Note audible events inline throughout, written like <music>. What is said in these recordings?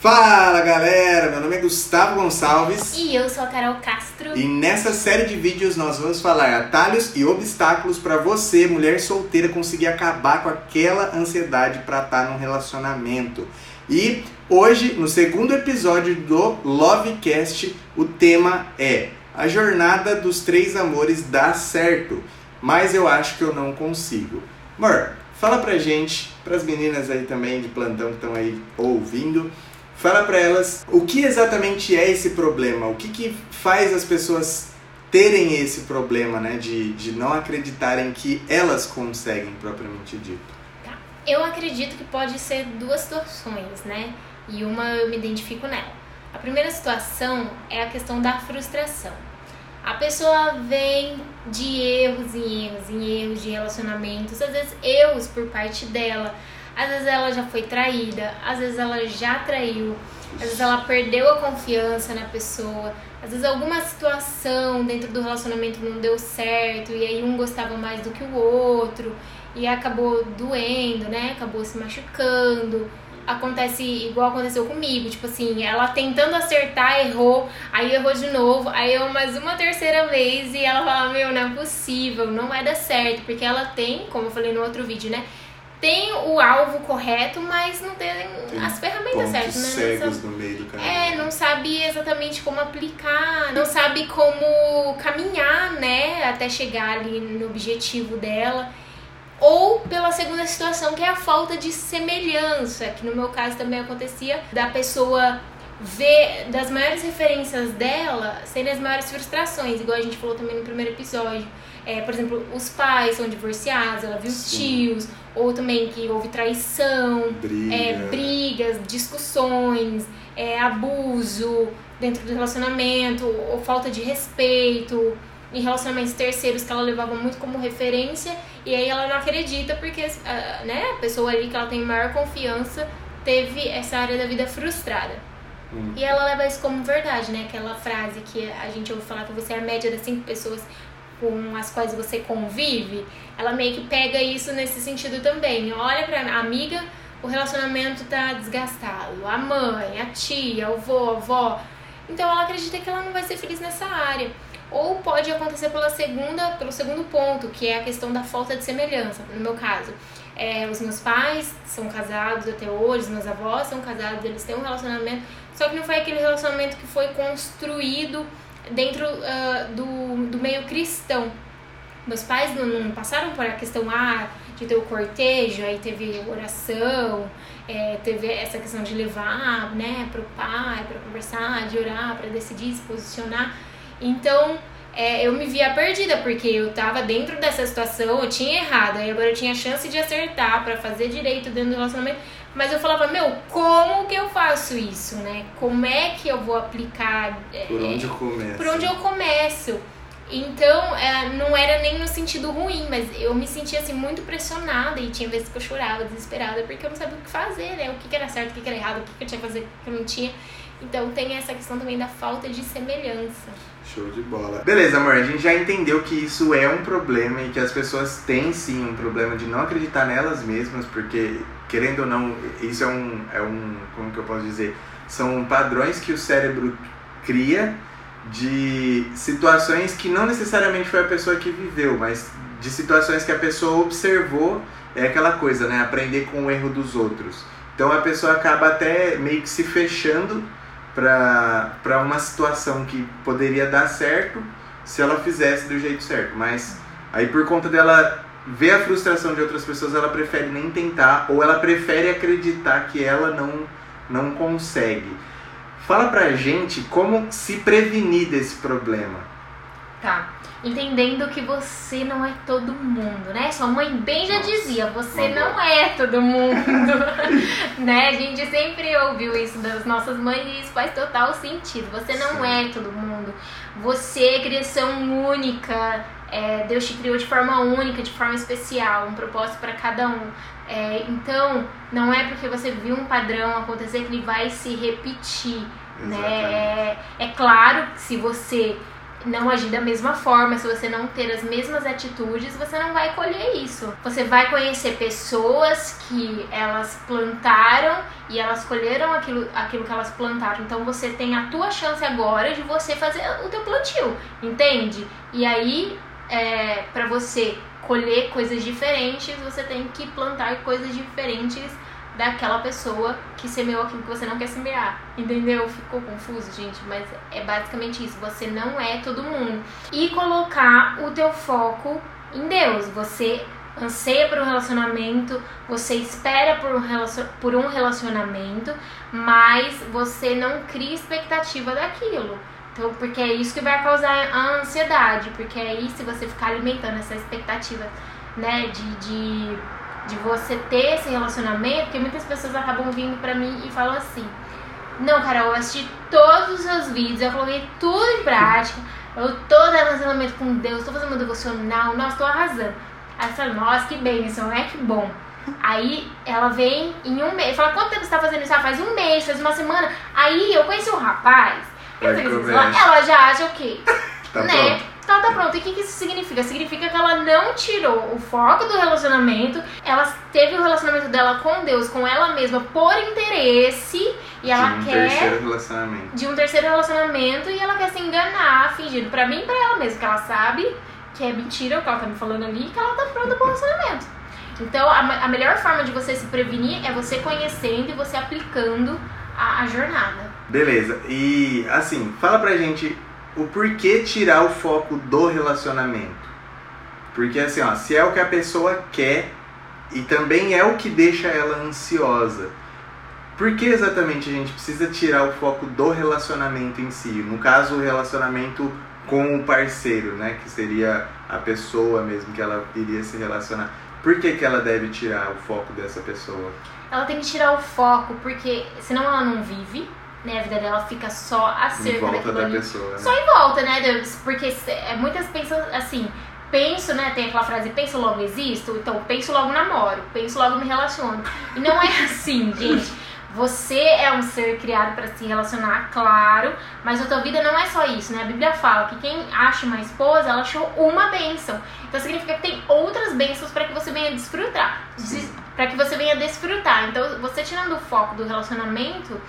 Fala galera, meu nome é Gustavo Gonçalves E eu sou a Carol Castro. e nessa série de vídeos nós vamos falar atalhos e obstáculos para você, mulher solteira, conseguir acabar com aquela ansiedade para estar num relacionamento. E hoje, no segundo episódio do Lovecast, o tema é A jornada dos três amores dá certo, mas eu acho que eu não consigo. Amor, fala pra gente, pras meninas aí também de plantão que estão aí ouvindo, Fala pra elas o que exatamente é esse problema, o que, que faz as pessoas terem esse problema, né, de, de não acreditarem que elas conseguem, propriamente dito. Tá. Eu acredito que pode ser duas situações, né? E uma eu me identifico nela. A primeira situação é a questão da frustração. A pessoa vem de erros em erros em erros de relacionamentos, às vezes erros por parte dela, às vezes ela já foi traída, às vezes ela já traiu, às vezes ela perdeu a confiança na pessoa, às vezes alguma situação dentro do relacionamento não deu certo e aí um gostava mais do que o outro e acabou doendo, né? Acabou se machucando. Acontece igual aconteceu comigo, tipo assim, ela tentando acertar, errou, aí errou de novo, aí eu mais uma terceira vez e ela fala, meu, não é possível, não vai dar certo, porque ela tem, como eu falei no outro vídeo, né? Tem o alvo correto, mas não tem, Tem as ferramentas certas, né? Cegos sabe- no meio do caminho. é, não sabe exatamente como aplicar, não sabe como caminhar, né, até chegar ali no objetivo dela. Ou pela segunda situação, que é a falta de semelhança, que no meu caso também acontecia, da pessoa ver das maiores referências dela serem as maiores frustrações, igual a gente falou também no primeiro episódio. É, por exemplo, os pais são divorciados, ela viu os Sim. tios, ou também que houve traição, Briga. é, brigas, discussões, é, abuso dentro do relacionamento, ou falta de respeito em relacionamentos terceiros que ela levava muito como referência e aí ela não acredita porque ah, né, a pessoa ali que ela tem maior confiança teve essa área da vida frustrada. Hum. E ela leva isso como verdade, né? Aquela frase que a gente ouve falar que você é a média das cinco pessoas com as quais você convive, ela meio que pega isso nesse sentido também. Olha pra amiga, o relacionamento tá desgastado. A mãe, a tia, o vô, a avó. Então ela acredita que ela não vai ser feliz nessa área. Ou pode acontecer pela segunda, pelo segundo ponto, que é a questão da falta de semelhança. No meu caso, é, os meus pais são casados até hoje, os meus avós são casados, eles têm um relacionamento, só que não foi aquele relacionamento que foi construído dentro ah, do, do meio cristão. Meus pais não, não passaram por a questão ah, de ter o cortejo, aí teve oração, é, teve essa questão de levar né, para o pai, para conversar, de orar, para decidir, se posicionar. Então, é, eu me via perdida, porque eu tava dentro dessa situação, eu tinha errado, aí agora eu tinha chance de acertar para fazer direito dentro do relacionamento, mas eu falava, meu, como que eu faço isso, né? Como é que eu vou aplicar? é, Por onde eu começo? por onde eu começo. Então, é, não era nem no sentido ruim, mas eu me sentia assim muito pressionada e tinha vezes que eu chorava, desesperada, porque eu não sabia o que fazer, né? O que, que era certo, o que, que era errado, o que, que eu tinha que fazer, o que eu não tinha. Então tem essa questão também da falta de semelhança. Show de bola. Beleza, amor, a gente já entendeu que isso é um problema e que as pessoas têm sim um problema de não acreditar nelas mesmas, porque, querendo ou não, isso é um, é um como que eu posso dizer, são padrões que o cérebro cria de situações que não necessariamente foi a pessoa que viveu, mas de situações que a pessoa observou, é aquela coisa, né? Aprender com o erro dos outros. Então a pessoa acaba até meio que se fechando para uma situação que poderia dar certo se ela fizesse do jeito certo. Mas aí por conta dela ver a frustração de outras pessoas, ela prefere nem tentar ou ela prefere acreditar que ela não, não consegue. Fala pra gente como se prevenir desse problema. Tá. Entendendo que você não é todo mundo, né? Sua mãe bem já dizia, você não é todo mundo. <laughs> né? A gente sempre ouviu isso das nossas mães e isso faz total sentido. Você não Sim. é todo mundo. Você é criação única. É, Deus te criou de forma única, de forma especial, um propósito para cada um. É, então, não é porque você viu um padrão acontecer que ele vai se repetir. Exatamente. Né? É, é claro que se você não agir da mesma forma, se você não ter as mesmas atitudes, você não vai colher isso. Você vai conhecer pessoas que elas plantaram e elas colheram aquilo, aquilo que elas plantaram. Então você tem a tua chance agora de você fazer o teu plantio, entende? E aí, é, para você colher coisas diferentes, você tem que plantar coisas diferentes daquela pessoa que semeou aquilo que você não quer semear. Entendeu? Ficou confuso, gente, mas é basicamente isso. Você não é todo mundo. E colocar o teu foco em Deus. Você anseia por um relacionamento, você espera por um, relacion... por um relacionamento, mas você não cria expectativa daquilo. Então, porque é isso que vai causar a ansiedade, porque aí se você ficar alimentando essa expectativa, né, de, de de você ter esse relacionamento, porque muitas pessoas acabam vindo pra mim e falam assim: Não, Carol, eu assisti todos os seus vídeos, eu coloquei tudo em prática, eu tô dando relacionamento com Deus, tô fazendo meu devocional, nossa, tô arrasando. Aí você fala: Nossa, que bênção, é que bom. Aí ela vem em um mês, fala: Quanto tempo você tá fazendo isso? Ela faz um mês, faz uma semana. Aí eu conheci um rapaz, ela já acha o quê? <laughs> Tá né? pronto. Então tá pronto. E o que, que isso significa? Significa que ela não tirou o foco do relacionamento, ela teve o relacionamento dela com Deus, com ela mesma, por interesse, e ela de um quer. terceiro relacionamento. De um terceiro relacionamento, e ela quer se enganar, fingindo pra mim e pra ela mesma, que ela sabe que é mentira o que ela tá me falando ali, que ela tá pronta pro relacionamento. Então, a, a melhor forma de você se prevenir é você conhecendo e você aplicando a, a jornada. Beleza. E assim, fala pra gente o porquê tirar o foco do relacionamento. Porque assim, ó, se é o que a pessoa quer e também é o que deixa ela ansiosa, por que exatamente a gente precisa tirar o foco do relacionamento em si? No caso, o relacionamento com o parceiro, né? Que seria a pessoa mesmo que ela iria se relacionar. Por que, que ela deve tirar o foco dessa pessoa? Ela tem que tirar o foco, porque senão ela não vive, né? A vida dela fica só acerca em volta daquilo da ali. pessoa, né? Só em volta, né, Deus? Porque é, muitas pensam assim, penso, né? Tem aquela frase, penso logo existo, então penso logo namoro, penso logo me relaciono. E não é <laughs> assim, gente. Você é um ser criado para se relacionar, claro, mas a tua vida não é só isso, né? A Bíblia fala que quem acha uma esposa, ela achou uma bênção. Então significa que tem outras bênçãos para que você venha desfrutar. Para que você venha desfrutar. Então, você tirando o foco do relacionamento,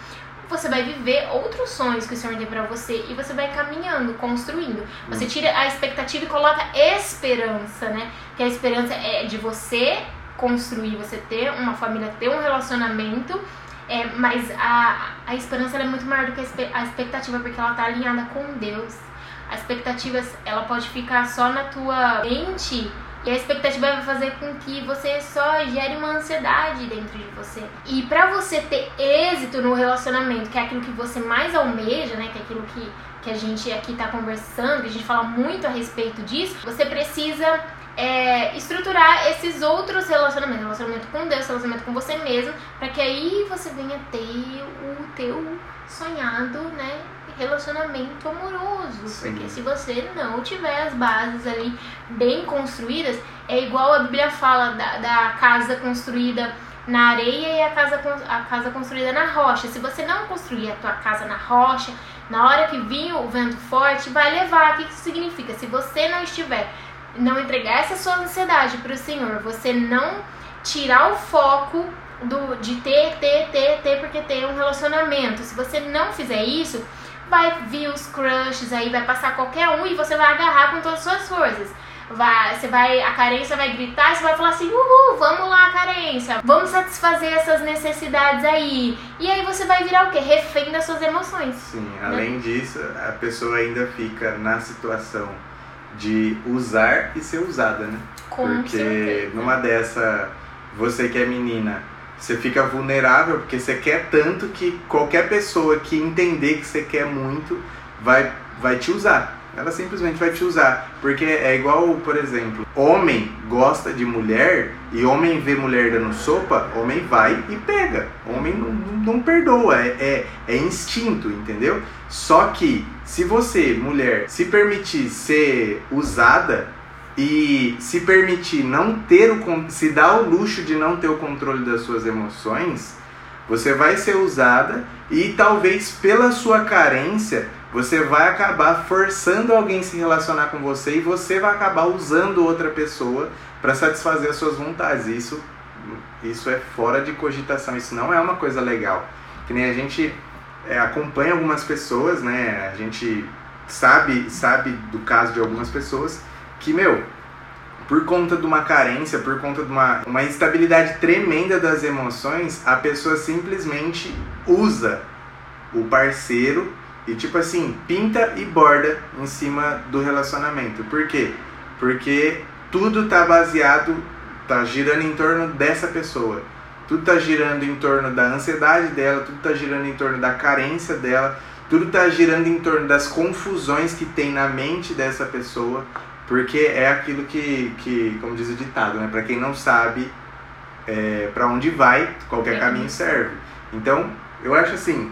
você vai viver outros sonhos que o Senhor tem pra você e você vai caminhando, construindo. Você tira a expectativa e coloca esperança, né? Que a esperança é de você construir, você ter uma família, ter um relacionamento, é, mas a, a esperança é muito maior do que a expectativa, porque ela tá alinhada com Deus. A expectativa, ela pode ficar só na tua mente e a expectativa vai fazer com que você só gere uma ansiedade dentro de você. E pra você ter êxito no relacionamento, que é aquilo que você mais almeja, né? Que é aquilo que, que a gente aqui tá conversando, que a gente fala muito a respeito disso, você precisa é, estruturar esses outros relacionamentos, relacionamento com Deus, relacionamento com você mesmo, para que aí você venha ter o teu sonhado, né? Relacionamento amoroso. Sim. Porque se você não tiver as bases ali bem construídas, é igual a Bíblia fala da, da casa construída na areia e a casa, a casa construída na rocha. Se você não construir a tua casa na rocha, na hora que vir o vento forte, vai levar. O que isso significa? Se você não estiver, não entregar essa sua ansiedade para o Senhor, você não tirar o foco do, de ter, ter, ter, ter, porque ter um relacionamento. Se você não fizer isso, vai vir os crushes aí, vai passar qualquer um e você vai agarrar com todas as suas forças. Vai, você vai, a carência vai gritar e você vai falar assim, uhul, vamos lá, carência, vamos satisfazer essas necessidades aí. E aí você vai virar o quê? Refém das suas emoções. Sim, além disso, a pessoa ainda fica na situação de usar e ser usada, né? Com porque certeza. numa dessa, você que é menina, você fica vulnerável porque você quer tanto que qualquer pessoa que entender que você quer muito vai, vai te usar. Ela simplesmente vai te usar. Porque é igual, por exemplo, homem gosta de mulher e homem vê mulher dando sopa, homem vai e pega. Homem não, não perdoa, é, é, é instinto, entendeu? Só que se você, mulher, se permitir ser usada e se permitir não ter o se dar o luxo de não ter o controle das suas emoções, você vai ser usada e talvez pela sua carência você vai acabar forçando alguém a se relacionar com você e você vai acabar usando outra pessoa para satisfazer as suas vontades. Isso, isso é fora de cogitação, isso não é uma coisa legal. Que nem a gente é, acompanha algumas pessoas, né? A gente sabe, sabe do caso de algumas pessoas que, meu, por conta de uma carência, por conta de uma, uma instabilidade tremenda das emoções, a pessoa simplesmente usa o parceiro e tipo assim, pinta e borda em cima do relacionamento. Por quê? Porque tudo tá baseado, tá girando em torno dessa pessoa. Tudo tá girando em torno da ansiedade dela, tudo tá girando em torno da carência dela, tudo tá girando em torno das confusões que tem na mente dessa pessoa, porque é aquilo que, que como diz o ditado, né? Para quem não sabe é, para onde vai, qualquer caminho serve. Então, eu acho assim,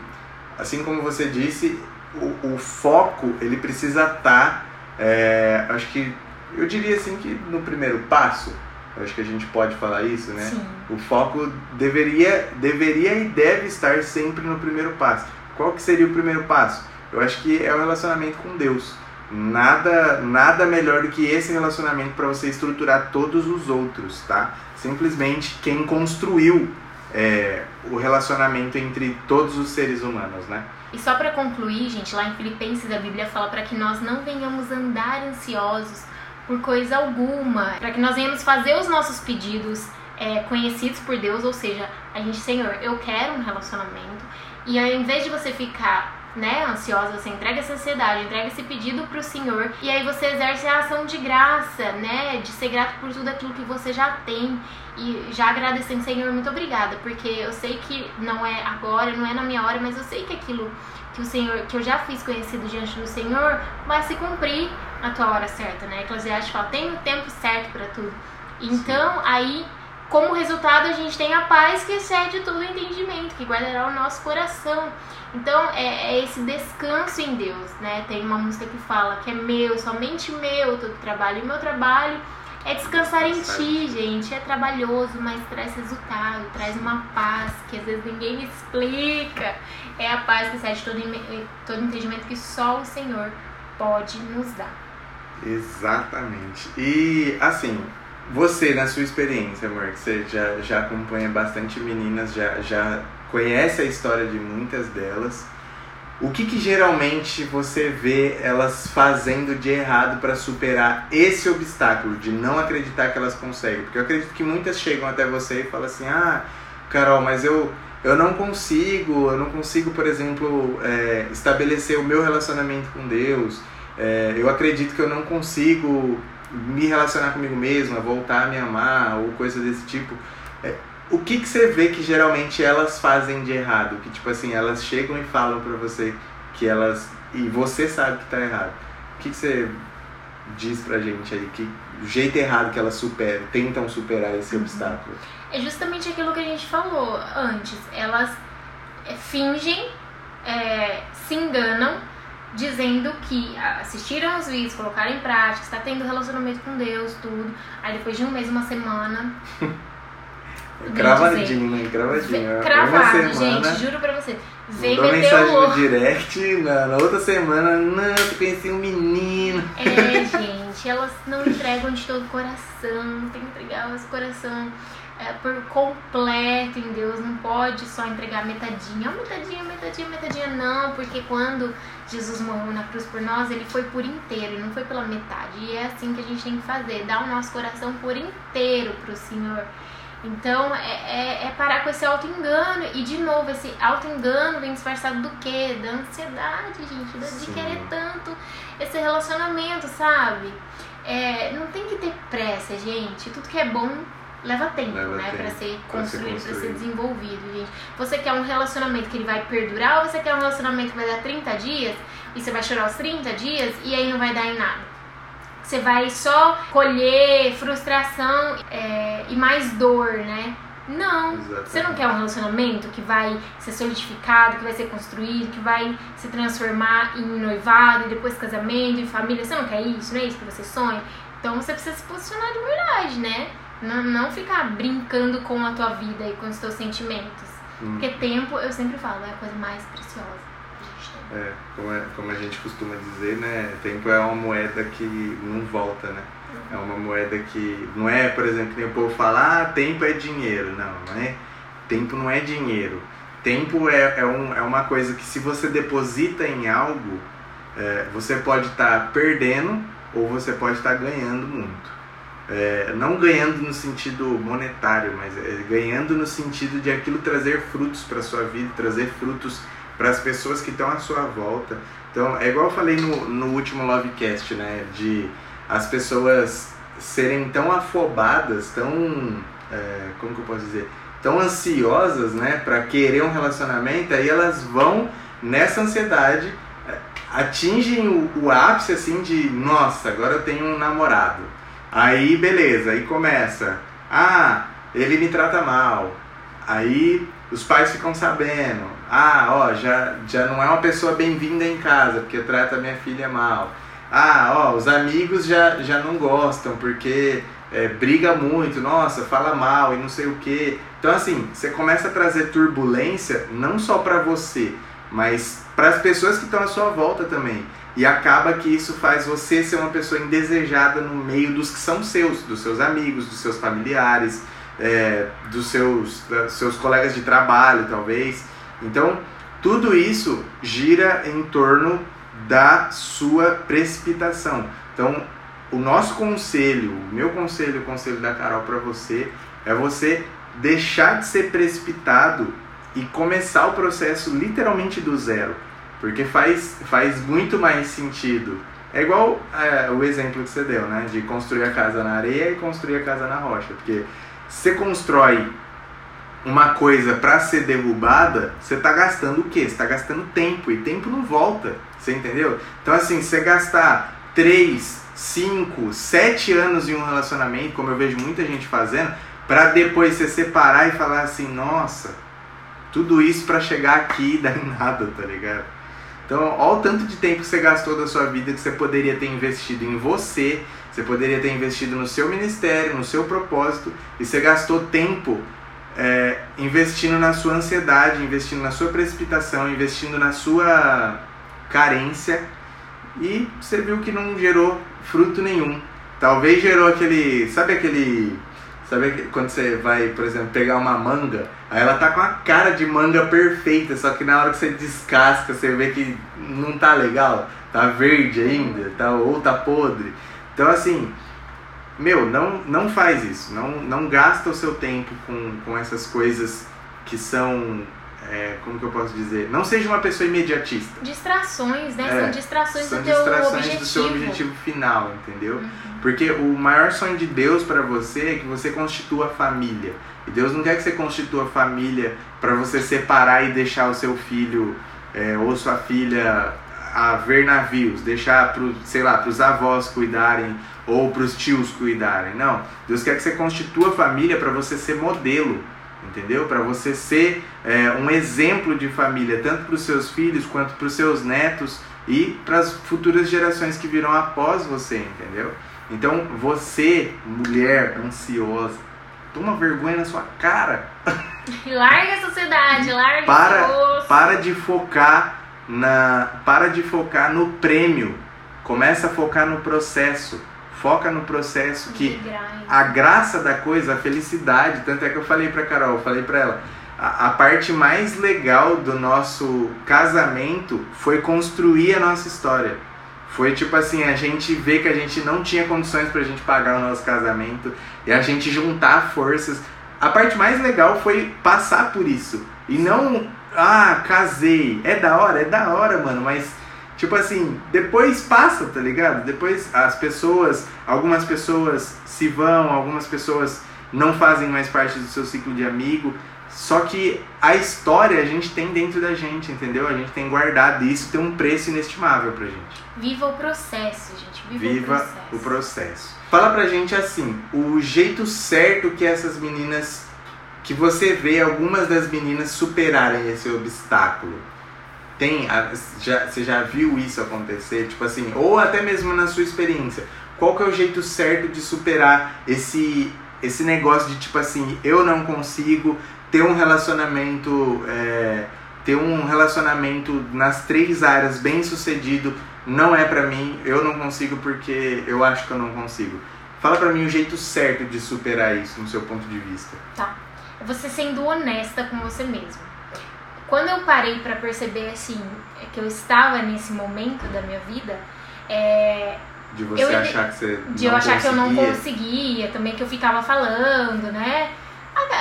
assim como você disse, o, o foco ele precisa estar, tá, é, acho que eu diria assim que no primeiro passo, acho que a gente pode falar isso, né? Sim. O foco deveria, deveria e deve estar sempre no primeiro passo. Qual que seria o primeiro passo? Eu acho que é o relacionamento com Deus. Nada, nada melhor do que esse relacionamento para você estruturar todos os outros, tá? Simplesmente quem construiu é, o relacionamento entre todos os seres humanos, né? E só para concluir, gente, lá em Filipenses a Bíblia fala para que nós não venhamos andar ansiosos por coisa alguma, para que nós venhamos fazer os nossos pedidos é, conhecidos por Deus, ou seja, a gente, Senhor, eu quero um relacionamento, e ao invés de você ficar né, ansiosa, você entrega essa ansiedade, entrega esse pedido pro Senhor e aí você exerce a ação de graça, né, de ser grato por tudo aquilo que você já tem e já agradecendo, Senhor, muito obrigada, porque eu sei que não é agora, não é na minha hora, mas eu sei que aquilo que o Senhor, que eu já fiz conhecido diante do Senhor, vai se cumprir na tua hora certa, né? Eclesiastes fala, tem o tempo certo para tudo. Então, aí como resultado, a gente tem a paz que excede todo o entendimento, que guardará o nosso coração. Então, é, é, esse descanso em Deus, né? Tem uma música que fala que é meu, somente meu todo trabalho. E meu trabalho é descansar em ti, gente. É trabalhoso, mas traz resultado, traz uma paz que às vezes ninguém explica. É a paz que excede todo, todo entendimento que só o Senhor pode nos dar. Exatamente. E, assim, você, na sua experiência, amor, que você já, já acompanha bastante meninas, já, já conhece a história de muitas delas, o que, que geralmente você vê elas fazendo de errado para superar esse obstáculo de não acreditar que elas conseguem? Porque eu acredito que muitas chegam até você e falam assim: ah, Carol, mas eu, eu não consigo, eu não consigo, por exemplo, é, estabelecer o meu relacionamento com Deus, é, eu acredito que eu não consigo me relacionar comigo mesma, voltar a me amar ou coisa desse tipo. É, o que, que você vê que geralmente elas fazem de errado? Que tipo assim, elas chegam e falam pra você que elas. e você sabe que tá errado. O que, que você diz pra gente aí? Que o jeito errado que elas superam, tentam superar esse uhum. obstáculo? É justamente aquilo que a gente falou antes. Elas é, fingem, é, se enganam dizendo que assistiram os vídeos, colocaram em prática, está tendo relacionamento com Deus, tudo. Aí depois de um mês, uma semana. <laughs> Cravadinho, hein? Cravadinho. Cravado, gente, juro pra você. Vem meter mensagem o... no direct, na, na, outra semana, não, eu conheci um menino. É, gente, elas não entregam de todo o coração, tem que entregar o coração é, por completo em Deus, não pode só entregar metadinha, metadinha, metadinha, metadinha, não, porque quando Jesus morreu na cruz por nós, ele foi por inteiro, não foi pela metade. E é assim que a gente tem que fazer, dar o nosso coração por inteiro pro Senhor. Então é, é, é parar com esse auto-engano. E de novo, esse auto-engano vem disfarçado do quê? Da ansiedade, gente, de Sim. querer tanto esse relacionamento, sabe? É, não tem que ter pressa, gente. Tudo que é bom leva tempo, leva né, para ser construído, para ser desenvolvido, gente. Você quer um relacionamento que ele vai perdurar ou você quer um relacionamento que vai dar 30 dias e você vai chorar os 30 dias e aí não vai dar em nada? Você vai só colher frustração é, e mais dor, né? Não. Exatamente. Você não quer um relacionamento que vai ser solidificado, que vai ser construído, que vai se transformar em noivado e depois casamento e família. Você não quer isso, não é isso que você sonha? Então você precisa se posicionar de verdade, né? Não, não ficar brincando com a tua vida e com os teus sentimentos. Hum. Porque tempo, eu sempre falo, é a coisa mais preciosa. É, como, é, como a gente costuma dizer, né? Tempo é uma moeda que não volta, né? É uma moeda que não é, por exemplo, que nem o povo fala, ah, tempo é dinheiro. Não, não é. Tempo não é dinheiro. Tempo é, é, um, é uma coisa que se você deposita em algo, é, você pode estar tá perdendo ou você pode estar tá ganhando muito. É, não ganhando no sentido monetário, mas é, ganhando no sentido de aquilo trazer frutos para sua vida, trazer frutos para as pessoas que estão à sua volta. Então, é igual eu falei no, no último Lovecast, né? De as pessoas serem tão afobadas, tão. É, como que eu posso dizer? Tão ansiosas, né? Para querer um relacionamento, aí elas vão nessa ansiedade, é, atingem o, o ápice assim de: nossa, agora eu tenho um namorado Aí, beleza, aí começa. Ah, ele me trata mal. Aí os pais ficam sabendo. Ah, ó, já, já não é uma pessoa bem-vinda em casa, porque trata minha filha mal. Ah, ó, os amigos já, já não gostam, porque é, briga muito, nossa, fala mal e não sei o que. Então, assim, você começa a trazer turbulência não só para você, mas para as pessoas que estão à sua volta também. E acaba que isso faz você ser uma pessoa indesejada no meio dos que são seus, dos seus amigos, dos seus familiares, é, dos seus, dos seus colegas de trabalho, talvez. Então, tudo isso gira em torno da sua precipitação. Então, o nosso conselho, o meu conselho, o conselho da Carol para você, é você deixar de ser precipitado e começar o processo literalmente do zero. Porque faz, faz muito mais sentido. É igual é, o exemplo que você deu, né? De construir a casa na areia e construir a casa na rocha. Porque você constrói uma coisa para ser derrubada, você está gastando o quê? Você está gastando tempo. E tempo não volta. Você entendeu? Então, assim, você gastar 3, 5, 7 anos em um relacionamento, como eu vejo muita gente fazendo, para depois você separar e falar assim: nossa, tudo isso para chegar aqui e dar em nada, tá ligado? Então, olha o tanto de tempo que você gastou da sua vida que você poderia ter investido em você, você poderia ter investido no seu ministério, no seu propósito, e você gastou tempo é, investindo na sua ansiedade, investindo na sua precipitação, investindo na sua carência, e você viu que não gerou fruto nenhum. Talvez gerou aquele. Sabe aquele Sabe quando você vai, por exemplo, pegar uma manga, aí ela tá com a cara de manga perfeita, só que na hora que você descasca, você vê que não tá legal, tá verde ainda, tá, ou tá podre. Então assim, meu, não, não faz isso, não, não gasta o seu tempo com, com essas coisas que são é, como que eu posso dizer? Não seja uma pessoa imediatista. Distrações, né? É, são distrações são do teu distrações objetivo. do seu objetivo final, entendeu? Uhum. Porque o maior sonho de Deus para você é que você constitua família. E Deus não quer que você constitua família para você separar e deixar o seu filho é, ou sua filha a ver navios, deixar para sei lá, para os avós cuidarem ou para os tios cuidarem. Não, Deus quer que você constitua família para você ser modelo entendeu? Para você ser é, um exemplo de família, tanto para os seus filhos quanto para os seus netos e para as futuras gerações que virão após você, entendeu? Então, você, mulher ansiosa, toma vergonha na sua cara. <laughs> Larga a sociedade, larga para, para de focar na para de focar no prêmio. Começa a focar no processo. Foca no processo que a graça da coisa, a felicidade, tanto é que eu falei para Carol, eu falei para ela, a, a, parte mais legal do nosso casamento foi construir a nossa história. Foi tipo assim, a gente vê que a gente não tinha condições pra gente pagar o nosso casamento e a gente juntar forças. A parte mais legal foi passar por isso. E não, ah, casei. É da hora, é da hora, mano, mas Tipo assim, depois passa, tá ligado? Depois as pessoas, algumas pessoas se vão, algumas pessoas não fazem mais parte do seu ciclo de amigo. Só que a história a gente tem dentro da gente, entendeu? A gente tem guardado e isso tem um preço inestimável pra gente. Viva o processo, gente. Viva, Viva o, processo. o processo. Fala pra gente assim, o jeito certo que essas meninas, que você vê algumas das meninas superarem esse obstáculo tem, já, você já viu isso acontecer? Tipo assim, ou até mesmo na sua experiência, qual que é o jeito certo de superar esse, esse negócio de tipo assim, eu não consigo ter um relacionamento, é, ter um relacionamento nas três áreas bem sucedido não é pra mim, eu não consigo porque eu acho que eu não consigo. Fala pra mim o jeito certo de superar isso no seu ponto de vista. Tá. Você sendo honesta com você mesmo. Quando eu parei para perceber assim que eu estava nesse momento da minha vida, é, de você eu, achar que você de eu achar conseguia. que eu não conseguia, também que eu ficava falando, né?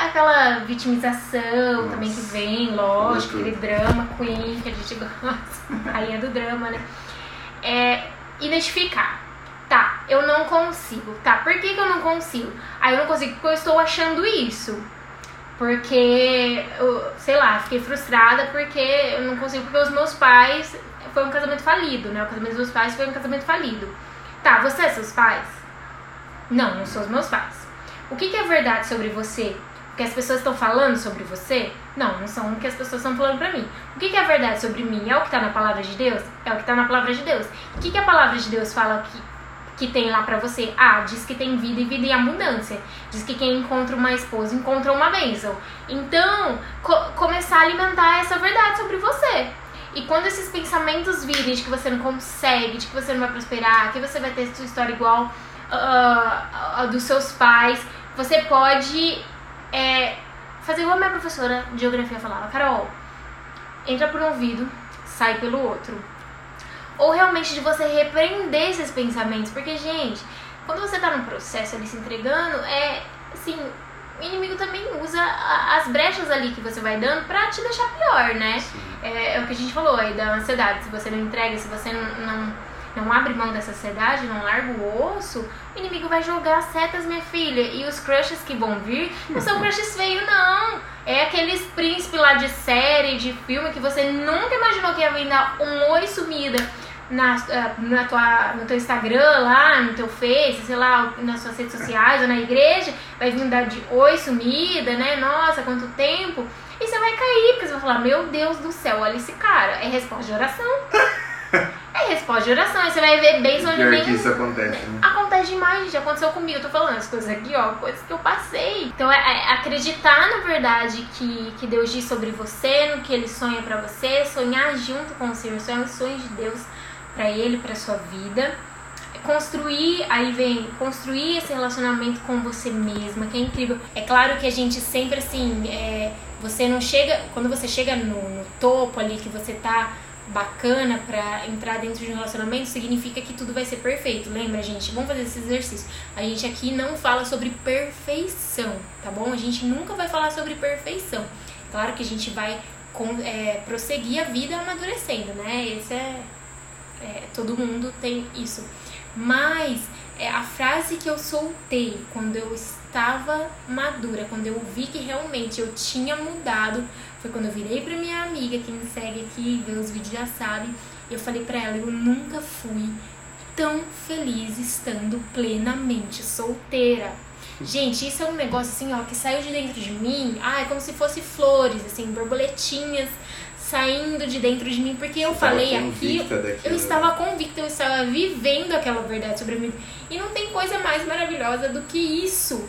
Aquela vitimização Nossa. também que vem, lógico, aquele drama queen que a gente <laughs> gosta, rainha do drama, né? É identificar. Tá, eu não consigo. Tá, por que, que eu não consigo? Aí eu não consigo porque eu estou achando isso. Porque, eu, sei lá, fiquei frustrada porque eu não consigo, porque os meus pais. Foi um casamento falido, né? O casamento dos meus pais foi um casamento falido. Tá, você é seus pais? Não, não sou os meus pais. O que, que é verdade sobre você? O que as pessoas estão falando sobre você? Não, não são o que as pessoas estão falando pra mim. O que, que é verdade sobre mim? É o que tá na palavra de Deus? É o que tá na palavra de Deus. O que, que a palavra de Deus fala que, que tem lá pra você? Ah, diz que tem vida e vida em abundância. Diz que quem encontra uma esposa encontra uma bênção. Então, co- começar a alimentar essa verdade sobre você. E quando esses pensamentos virem de que você não consegue, de que você não vai prosperar, que você vai ter sua história igual ah, a dos seus pais, você pode é, fazer igual a minha professora de geografia falava, Carol, entra por um ouvido, sai pelo outro. Ou realmente de você repreender esses pensamentos, porque, gente, quando você tá num processo ali se entregando, é assim, o inimigo também usa as brechas ali que você vai dando pra te deixar pior, né? É, é o que a gente falou aí da ansiedade. Se você não entrega, se você não, não, não abre mão dessa ansiedade, não larga o osso, o inimigo vai jogar setas, minha filha. E os crushes que vão vir não são <laughs> crushes feios, não. É aqueles príncipes lá de série, de filme, que você nunca imaginou que ia vir dar um oi sumida na, ah, na tua, no teu Instagram lá, no teu Face, sei lá, nas suas redes sociais ou na igreja, vai vir dar de oi sumida, né? Nossa, quanto tempo. E você vai cair, porque você vai falar, meu Deus do céu, olha esse cara. É resposta de oração. <laughs> é resposta de oração. Aí você vai ver bênção de que isso acontece, né? Acontece demais, gente. Aconteceu comigo. Eu tô falando as coisas aqui, ó. Coisas que eu passei. Então, é, é acreditar na verdade que, que Deus diz sobre você, no que Ele sonha pra você. Sonhar junto com o Senhor. Sonhar os sonhos de Deus pra Ele, pra sua vida. Construir, aí vem, construir esse relacionamento com você mesma, que é incrível. É claro que a gente sempre, assim, é, você não chega... Quando você chega no, no topo ali, que você tá bacana pra entrar dentro de um relacionamento, significa que tudo vai ser perfeito. Lembra, gente? Vamos fazer esse exercício. A gente aqui não fala sobre perfeição, tá bom? A gente nunca vai falar sobre perfeição. Claro que a gente vai é, prosseguir a vida amadurecendo, né? Esse é, é, todo mundo tem isso. Mas é, a frase que eu soltei quando eu estava madura, quando eu vi que realmente eu tinha mudado, foi quando eu virei pra minha amiga, quem me segue aqui, vê os vídeos já sabe, eu falei pra ela, eu nunca fui tão feliz estando plenamente solteira. Gente, isso é um negócio assim, ó, que saiu de dentro de mim, ah, é como se fosse flores, assim, borboletinhas saindo de dentro de mim, porque eu Você falei aqui, convicta daquilo. eu estava convicta, eu estava vivendo aquela verdade sobre mim. E não tem coisa mais maravilhosa do que isso.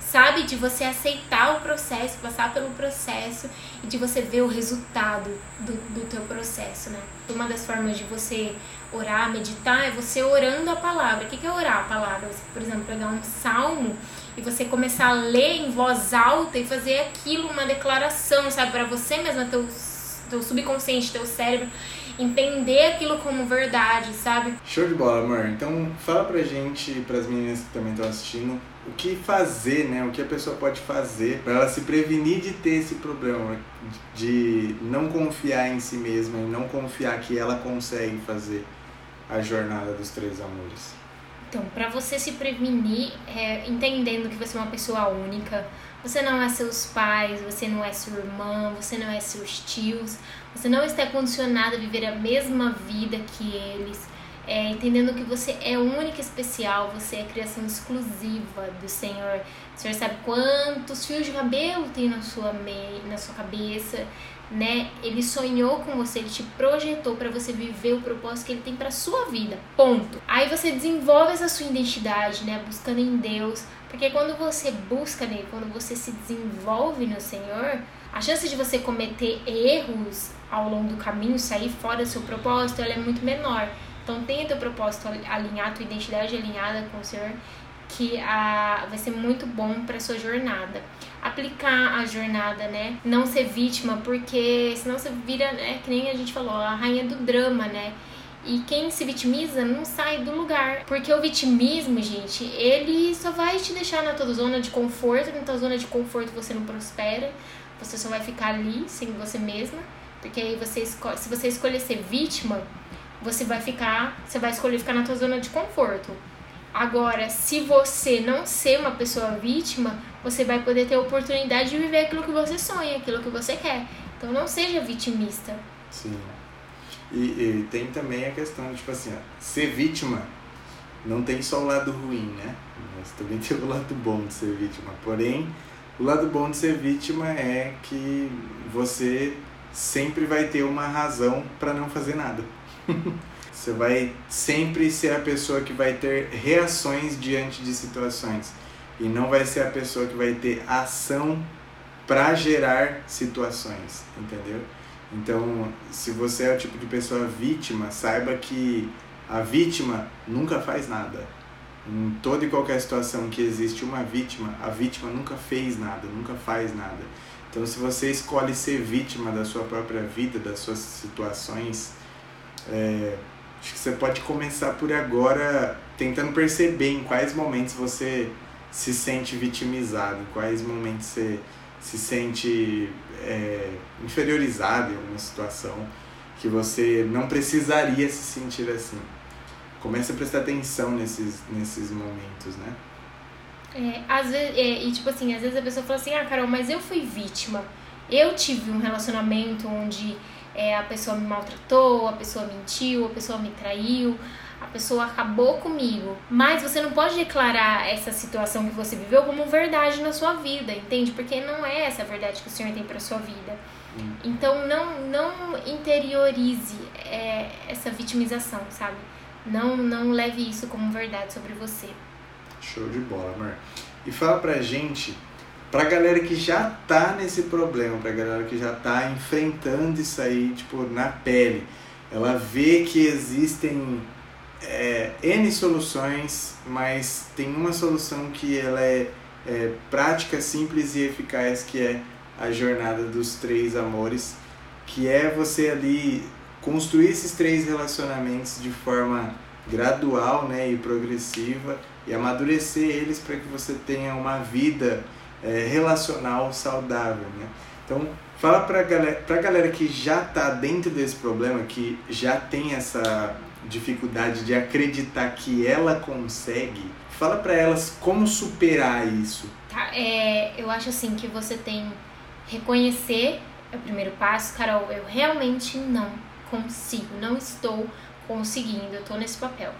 Sabe? De você aceitar o processo, passar pelo processo e de você ver o resultado do, do teu processo, né? Uma das formas de você orar, meditar, é você orando a palavra. O que que é orar a palavra? Você, por exemplo, pegar um salmo e você começar a ler em voz alta e fazer aquilo uma declaração, sabe? Para você mesmo, teu, teu subconsciente, teu cérebro, entender aquilo como verdade, sabe? Show de bola, amor. Então fala pra gente, pras meninas que também estão assistindo, o que fazer, né? O que a pessoa pode fazer pra ela se prevenir de ter esse problema, de não confiar em si mesma e não confiar que ela consegue fazer a jornada dos três amores. Então, pra você se prevenir, é, entendendo que você é uma pessoa única, você não é seus pais, você não é sua irmã, você não é seus tios, você não está condicionado a viver a mesma vida que eles, é, entendendo que você é única e especial, você é criação exclusiva do Senhor. O Senhor sabe quantos fios de cabelo tem na sua, na sua cabeça, né? Ele sonhou com você, ele te projetou para você viver o propósito que ele tem para sua vida. Ponto. Aí você desenvolve essa sua identidade, né, buscando em Deus, porque quando você busca nele, quando você se desenvolve no Senhor, a chance de você cometer erros ao longo do caminho, sair fora do seu propósito, ela é muito menor. Então tenha teu propósito alinhado, tua identidade alinhada com o Senhor, que a, vai ser muito bom para sua jornada. Aplicar a jornada, né? Não ser vítima, porque senão você vira, né, que nem a gente falou, a rainha do drama, né? E quem se vitimiza não sai do lugar. Porque o vitimismo, gente, ele só vai te deixar na tua zona de conforto. Na tua zona de conforto você não prospera. Você só vai ficar ali sem você mesma. Porque aí você se você escolher ser vítima, você vai ficar, você vai escolher ficar na tua zona de conforto. Agora, se você não ser uma pessoa vítima, você vai poder ter a oportunidade de viver aquilo que você sonha, aquilo que você quer. Então não seja vitimista. Sim. E, e, tem também a questão de, tipo assim, ó, ser vítima não tem só o lado ruim, né? Mas também tem o lado bom de ser vítima. Porém, o lado bom de ser vítima é que você sempre vai ter uma razão para não fazer nada. <laughs> você vai sempre ser a pessoa que vai ter reações diante de situações e não vai ser a pessoa que vai ter ação para gerar situações, entendeu? Então, se você é o tipo de pessoa vítima, saiba que a vítima nunca faz nada. Em toda e qualquer situação que existe uma vítima, a vítima nunca fez nada, nunca faz nada. Então, se você escolhe ser vítima da sua própria vida, das suas situações, é, acho que você pode começar por agora tentando perceber em quais momentos você se sente vitimizado, em quais momentos você se sente é, inferiorizado em alguma situação que você não precisaria se sentir assim. Comece a prestar atenção nesses, nesses momentos, né? É, às vezes, é, e tipo assim, às vezes a pessoa fala assim, ah, Carol, mas eu fui vítima. Eu tive um relacionamento onde é, a pessoa me maltratou, a pessoa mentiu, a pessoa me traiu, a pessoa acabou comigo. Mas você não pode declarar essa situação que você viveu como verdade na sua vida, entende? Porque não é essa a verdade que o Senhor tem para sua vida. Hum. Então não não interiorize é, essa vitimização, sabe? Não não leve isso como verdade sobre você. Show de bola, amor. E fala pra gente, pra galera que já tá nesse problema, pra galera que já tá enfrentando isso aí, tipo, na pele. Ela vê que existem é, N soluções, mas tem uma solução que ela é, é prática, simples e eficaz, que é a jornada dos três amores, que é você ali construir esses três relacionamentos de forma gradual né, e progressiva e amadurecer eles para que você tenha uma vida é, relacional saudável. Né? Então, fala para galera, a galera que já está dentro desse problema, que já tem essa dificuldade de acreditar que ela consegue, fala para elas como superar isso. Tá, é, eu acho assim que você tem reconhecer é o primeiro passo, Carol, eu realmente não consigo, não estou conseguindo, eu tô nesse papel.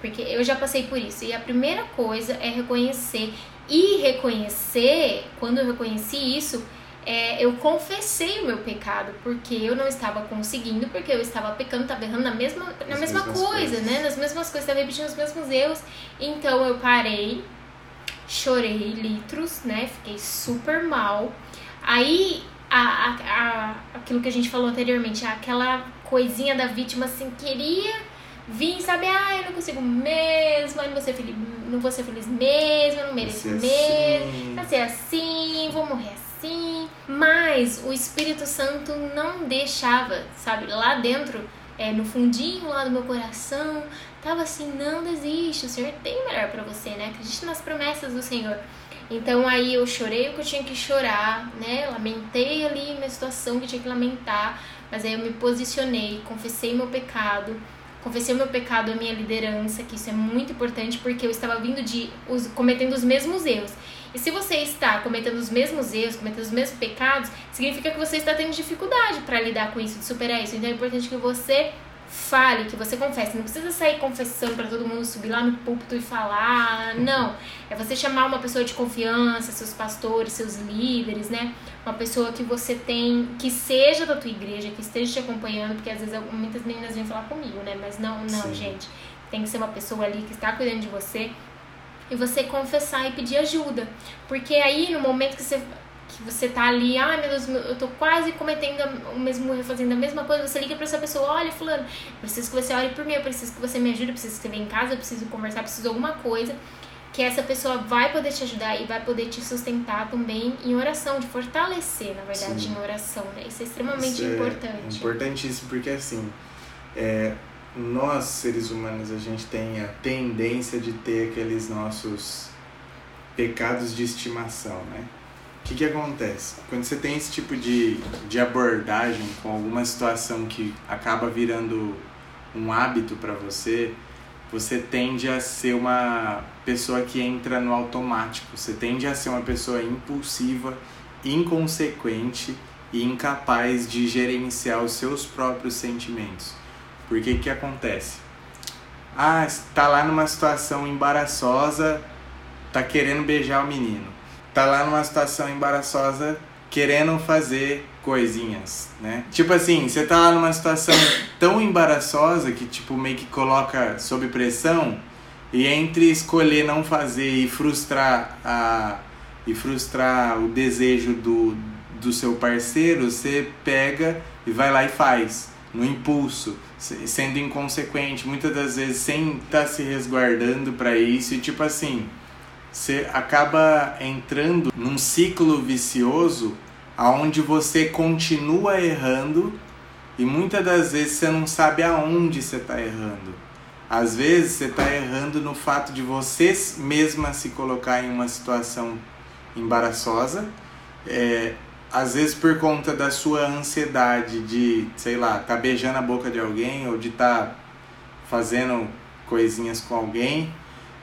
Porque eu já passei por isso. E a primeira coisa é reconhecer. E reconhecer, quando eu reconheci isso, é, eu confessei o meu pecado, porque eu não estava conseguindo, porque eu estava pecando, estava errando na mesma, na mesma coisa, coisas. né? Nas mesmas coisas, estava repetindo os mesmos erros. Então eu parei, chorei litros, né? Fiquei super mal. Aí, a, a, a, aquilo que a gente falou anteriormente, aquela coisinha da vítima assim, queria vir, sabe? Ah, eu não consigo mesmo, eu não vou ser feliz, não vou ser feliz mesmo, eu não mereço mesmo, assim. vai ser assim, vou morrer assim. Mas o Espírito Santo não deixava, sabe? Lá dentro, é, no fundinho lá do meu coração, tava assim: não desiste, o Senhor tem melhor para você, né? Acredite nas promessas do Senhor. Então aí eu chorei o que eu tinha que chorar, né? Lamentei ali minha situação que tinha que lamentar, mas aí eu me posicionei, confessei meu pecado, confessei meu pecado à minha liderança, que isso é muito importante porque eu estava vindo de os, cometendo os mesmos erros. E se você está cometendo os mesmos erros, cometendo os mesmos pecados, significa que você está tendo dificuldade para lidar com isso, de superar isso. Então é importante que você fale, que você confesse. Não precisa sair confessando para todo mundo subir lá no púlpito e falar. Não. É você chamar uma pessoa de confiança, seus pastores, seus líderes, né? Uma pessoa que você tem, que seja da tua igreja, que esteja te acompanhando, porque às vezes muitas meninas vêm falar comigo, né? Mas não, não, Sim. gente. Tem que ser uma pessoa ali que está cuidando de você, e você confessar e pedir ajuda. Porque aí no momento que você que você tá ali, ai meu Deus, eu tô quase cometendo o mesmo erro, fazendo a mesma coisa, você liga pra essa pessoa, olha, fulano, preciso que você ore por mim, eu preciso que você me ajude, eu preciso que você venha em casa, eu preciso conversar, eu preciso de alguma coisa, que essa pessoa vai poder te ajudar e vai poder te sustentar também em oração, de fortalecer, na verdade, Sim. em oração, né? Isso é extremamente Isso é importante. importantíssimo, porque assim, é, nós, seres humanos, a gente tem a tendência de ter aqueles nossos pecados de estimação, né? O que, que acontece? Quando você tem esse tipo de, de abordagem com alguma situação que acaba virando um hábito para você, você tende a ser uma pessoa que entra no automático, você tende a ser uma pessoa impulsiva, inconsequente e incapaz de gerenciar os seus próprios sentimentos. Porque o que acontece? Ah, está lá numa situação embaraçosa, tá querendo beijar o menino tá lá numa situação embaraçosa querendo fazer coisinhas, né? Tipo assim, você tá lá numa situação tão embaraçosa que tipo meio que coloca sob pressão e entre escolher não fazer e frustrar a e frustrar o desejo do, do seu parceiro, você pega e vai lá e faz no impulso, sendo inconsequente, muitas das vezes sem estar tá se resguardando para isso e tipo assim, você acaba entrando num ciclo vicioso aonde você continua errando e muitas das vezes você não sabe aonde você está errando. Às vezes você está errando no fato de você mesma se colocar em uma situação embaraçosa, é, às vezes por conta da sua ansiedade de, sei lá, tá beijando a boca de alguém ou de tá fazendo coisinhas com alguém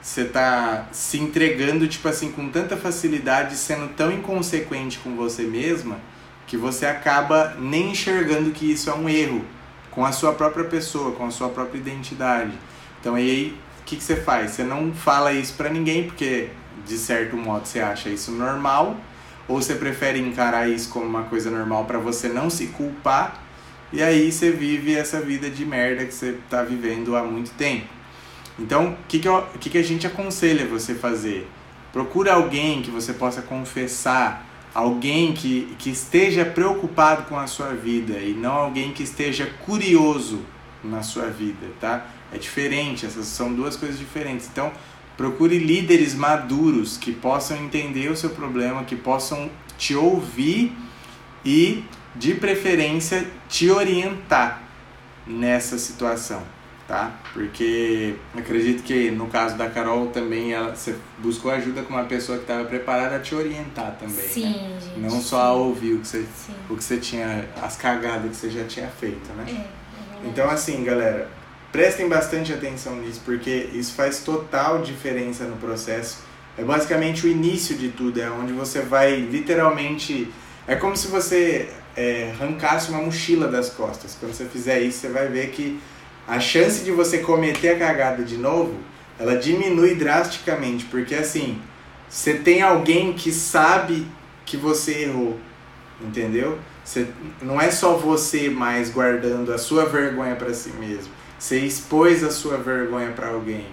você tá se entregando, tipo assim, com tanta facilidade, sendo tão inconsequente com você mesma, que você acaba nem enxergando que isso é um erro com a sua própria pessoa, com a sua própria identidade. Então aí, o que, que você faz? Você não fala isso para ninguém, porque de certo modo você acha isso normal, ou você prefere encarar isso como uma coisa normal para você não se culpar, e aí você vive essa vida de merda que você tá vivendo há muito tempo. Então, o que, que, que, que a gente aconselha você fazer? Procure alguém que você possa confessar, alguém que, que esteja preocupado com a sua vida e não alguém que esteja curioso na sua vida, tá? É diferente, essas são duas coisas diferentes. Então, procure líderes maduros que possam entender o seu problema, que possam te ouvir e, de preferência, te orientar nessa situação tá? Porque acredito que no caso da Carol também ela, você buscou ajuda com uma pessoa que estava preparada a te orientar também, né? sim, né? Gente, Não só a ouvir o que você, o que você tinha, as cagadas que você já tinha feito, né? É, é então assim, galera, prestem bastante atenção nisso, porque isso faz total diferença no processo. É basicamente o início de tudo, é onde você vai literalmente. É como se você é, arrancasse uma mochila das costas. Quando você fizer isso, você vai ver que a chance de você cometer a cagada de novo, ela diminui drasticamente, porque assim, você tem alguém que sabe que você errou, entendeu? Você, não é só você mais guardando a sua vergonha para si mesmo, você expôs a sua vergonha para alguém.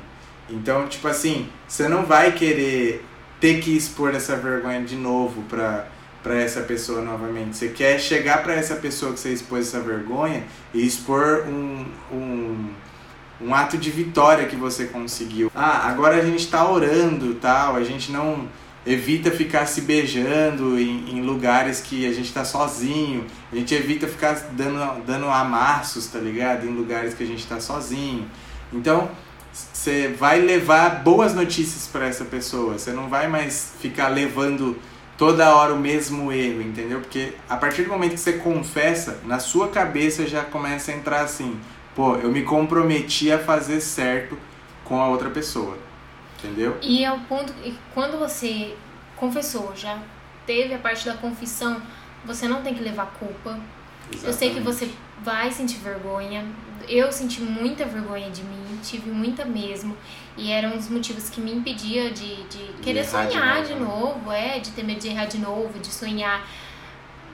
Então, tipo assim, você não vai querer ter que expor essa vergonha de novo para para essa pessoa novamente. Você quer chegar para essa pessoa que você expôs essa vergonha e expor um, um, um ato de vitória que você conseguiu. Ah, agora a gente está orando tal, a gente não evita ficar se beijando em, em lugares que a gente está sozinho, a gente evita ficar dando, dando amassos, tá ligado? Em lugares que a gente está sozinho. Então, você vai levar boas notícias para essa pessoa, você não vai mais ficar levando toda hora o mesmo erro, entendeu? Porque a partir do momento que você confessa, na sua cabeça já começa a entrar assim, pô, eu me comprometi a fazer certo com a outra pessoa, entendeu? E é o ponto que quando você confessou, já teve a parte da confissão, você não tem que levar culpa. Exatamente. Eu sei que você vai sentir vergonha. Eu senti muita vergonha de mim, tive muita mesmo. E era um dos motivos que me impedia de, de querer de sonhar de novo, de novo, é, de ter medo de errar de novo, de sonhar.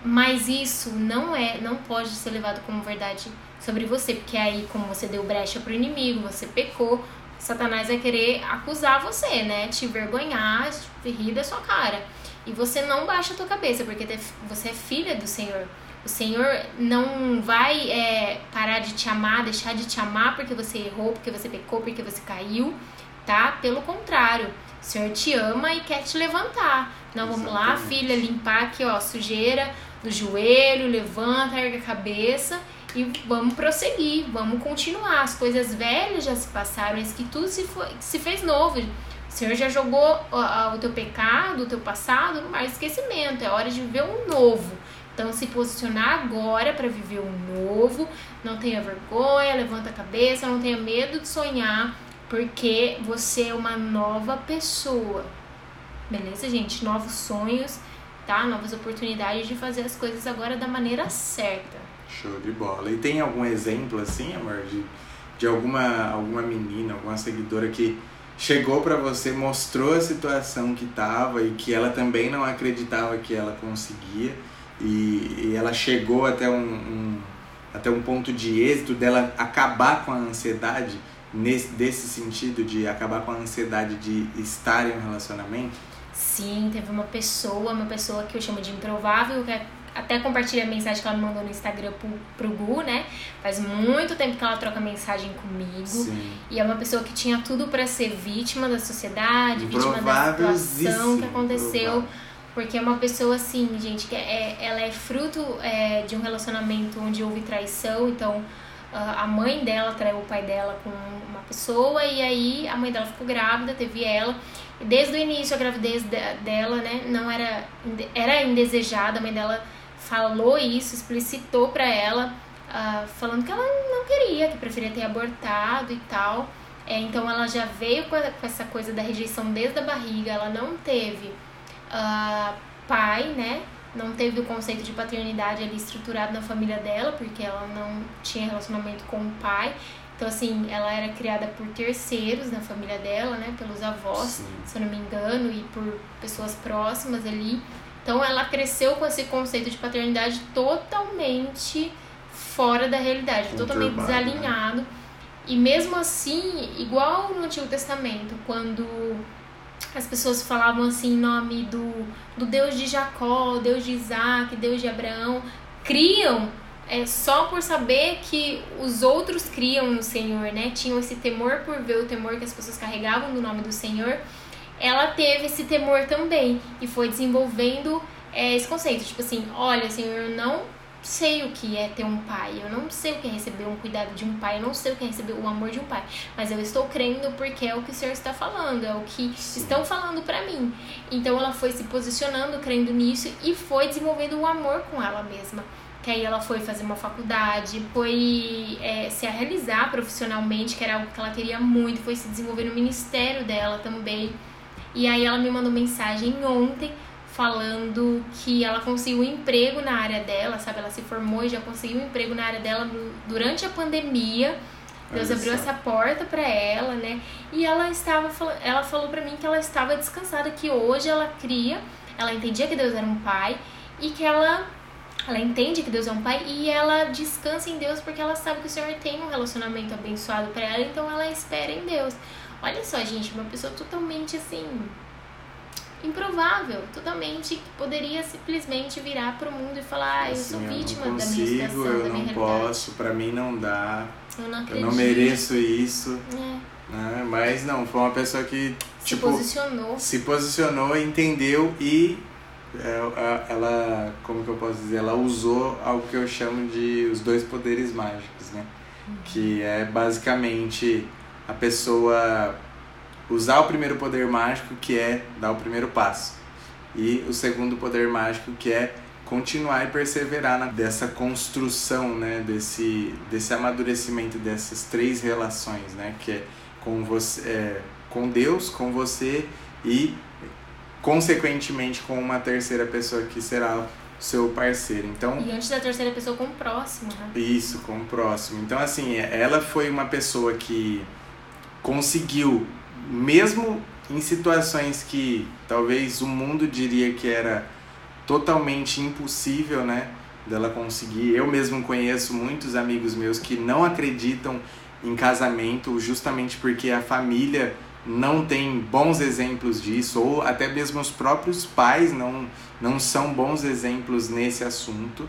Mas isso não é, não pode ser levado como verdade sobre você, porque aí como você deu brecha pro inimigo, você pecou, Satanás vai querer acusar você, né? Te vergonhar, rir da sua cara. E você não baixa a tua cabeça, porque você é filha do Senhor. O Senhor não vai é, parar de te amar, deixar de te amar porque você errou, porque você pecou, porque você caiu, tá? Pelo contrário, o Senhor te ama e quer te levantar. Não, vamos Exatamente. lá, filha, limpar aqui, ó, sujeira do joelho, levanta, erga a cabeça e vamos prosseguir, vamos continuar. As coisas velhas já se passaram, isso que tudo se, foi, se fez novo. O Senhor já jogou o, o teu pecado, o teu passado no mar esquecimento. É hora de viver um novo. Então, se posicionar agora para viver um novo. Não tenha vergonha, levanta a cabeça, não tenha medo de sonhar, porque você é uma nova pessoa. Beleza, gente? Novos sonhos, tá? Novas oportunidades de fazer as coisas agora da maneira certa. Show de bola. E tem algum exemplo assim, amor, de, de alguma, alguma menina, alguma seguidora que chegou para você, mostrou a situação que tava e que ela também não acreditava que ela conseguia e, e ela chegou até um, um, até um ponto de êxito dela acabar com a ansiedade nesse desse sentido de acabar com a ansiedade de estar em um relacionamento? Sim, teve uma pessoa, uma pessoa que eu chamo de improvável, que é até compartilhei a mensagem que ela me mandou no Instagram pro, pro Gu, né? Faz muito tempo que ela troca mensagem comigo. Sim. E é uma pessoa que tinha tudo para ser vítima da sociedade, vítima da situação que aconteceu. Porque é uma pessoa assim, gente, que é, ela é fruto é, de um relacionamento onde houve traição, então a mãe dela traiu o pai dela com uma pessoa e aí a mãe dela ficou grávida, teve ela. E desde o início a gravidez dela, né, não era era indesejada, a mãe dela falou isso, explicitou para ela, uh, falando que ela não queria, que preferia ter abortado e tal. É, então ela já veio com, essa coisa da rejeição desde a barriga, ela não teve uh, pai, né? Não teve o conceito de paternidade ali estruturado na família dela, porque ela não tinha relacionamento com o pai. Então, assim, ela era criada por terceiros na família dela, né? Pelos avós, Sim. se eu não me engano, e por pessoas próximas ali. Então, ela cresceu com esse conceito de paternidade totalmente fora da realidade, totalmente né? desalinhado. Né? E mesmo assim, igual no Antigo Testamento, quando as pessoas falavam assim nome do, do Deus de Jacó, Deus de Isaac, Deus de Abraão, criam é, só por saber que os outros criam no Senhor, né? Tinham esse temor por ver o temor que as pessoas carregavam no nome do Senhor. Ela teve esse temor também e foi desenvolvendo é, esse conceito, tipo assim, olha, Senhor, eu não sei o que é ter um pai, eu não sei o que é receber um cuidado de um pai, eu não sei o que é receber o amor de um pai, mas eu estou crendo porque é o que o Senhor está falando, é o que estão falando para mim. Então ela foi se posicionando, crendo nisso e foi desenvolvendo um amor com ela mesma. Que aí ela foi fazer uma faculdade, foi é, se realizar profissionalmente, que era algo que ela queria muito, foi se desenvolver no ministério dela também. E aí ela me mandou mensagem ontem falando que ela conseguiu um emprego na área dela, sabe? Ela se formou e já conseguiu um emprego na área dela durante a pandemia. Deus abriu essa porta para ela, né? E ela estava ela falou para mim que ela estava descansada, que hoje ela cria, ela entendia que Deus era um pai e que ela ela entende que Deus é um pai e ela descansa em Deus porque ela sabe que o Senhor tem um relacionamento abençoado para ela, então ela espera em Deus. Olha só, gente, uma pessoa totalmente assim improvável, totalmente, que poderia simplesmente virar pro mundo e falar, ah, eu assim, sou vítima eu consigo, da minha situação, eu da minha não posso, para mim não dá. Eu não acredito. Eu não mereço isso. É. Né? Mas não, foi uma pessoa que se tipo, posicionou. Se posicionou, entendeu e é, ela, como que eu posso dizer, ela usou algo que eu chamo de os dois poderes mágicos, né? Uhum. Que é basicamente a pessoa usar o primeiro poder mágico, que é dar o primeiro passo. E o segundo poder mágico, que é continuar e perseverar na, dessa construção, né, desse, desse amadurecimento dessas três relações, né, que é com você, é, com Deus, com você e consequentemente com uma terceira pessoa que será seu parceiro. Então, e antes da terceira pessoa com o próximo, né? Isso, com o próximo. Então assim, ela foi uma pessoa que conseguiu mesmo em situações que talvez o mundo diria que era totalmente impossível, né, dela conseguir. Eu mesmo conheço muitos amigos meus que não acreditam em casamento justamente porque a família não tem bons exemplos disso, ou até mesmo os próprios pais não, não são bons exemplos nesse assunto.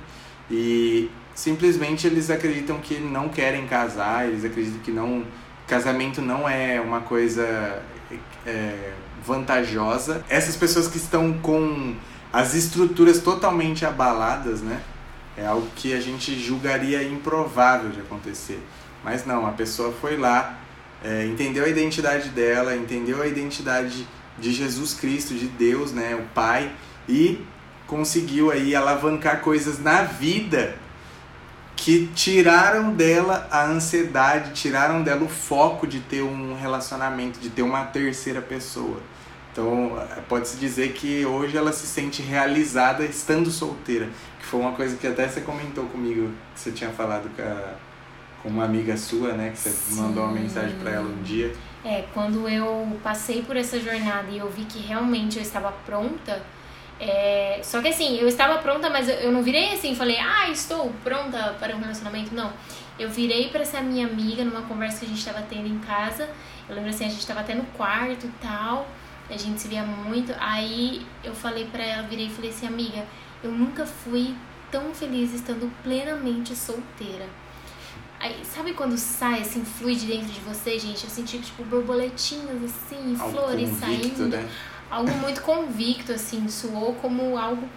E simplesmente eles acreditam que não querem casar, eles acreditam que não casamento não é uma coisa é, vantajosa. Essas pessoas que estão com as estruturas totalmente abaladas, né? É algo que a gente julgaria improvável de acontecer. Mas não, a pessoa foi lá, é, entendeu a identidade dela, entendeu a identidade de Jesus Cristo, de Deus, né, o Pai, e conseguiu aí alavancar coisas na vida que tiraram dela a ansiedade, tiraram dela o foco de ter um relacionamento, de ter uma terceira pessoa. Então, pode-se dizer que hoje ela se sente realizada estando solteira, que foi uma coisa que até você comentou comigo, que você tinha falado com, a, com uma amiga sua, né, que você Sim. mandou uma mensagem para ela um dia. É, quando eu passei por essa jornada e eu vi que realmente eu estava pronta, é, só que assim, eu estava pronta, mas eu, não virei assim, falei, ah, estou pronta para um relacionamento. Não. Eu virei para essa minha amiga numa conversa que a gente estava tendo em casa. Eu lembro assim, a gente estava até no quarto e tal. A gente se via muito. Aí eu falei para ela, virei e falei assim, amiga, eu nunca fui tão feliz estando plenamente solteira. Aí, sabe quando sai, assim, flui de dentro de você, gente? Eu senti, tipo, borboletinhas, assim, Algo flores saindo. Né? Algo muito convicto, assim, soou como algo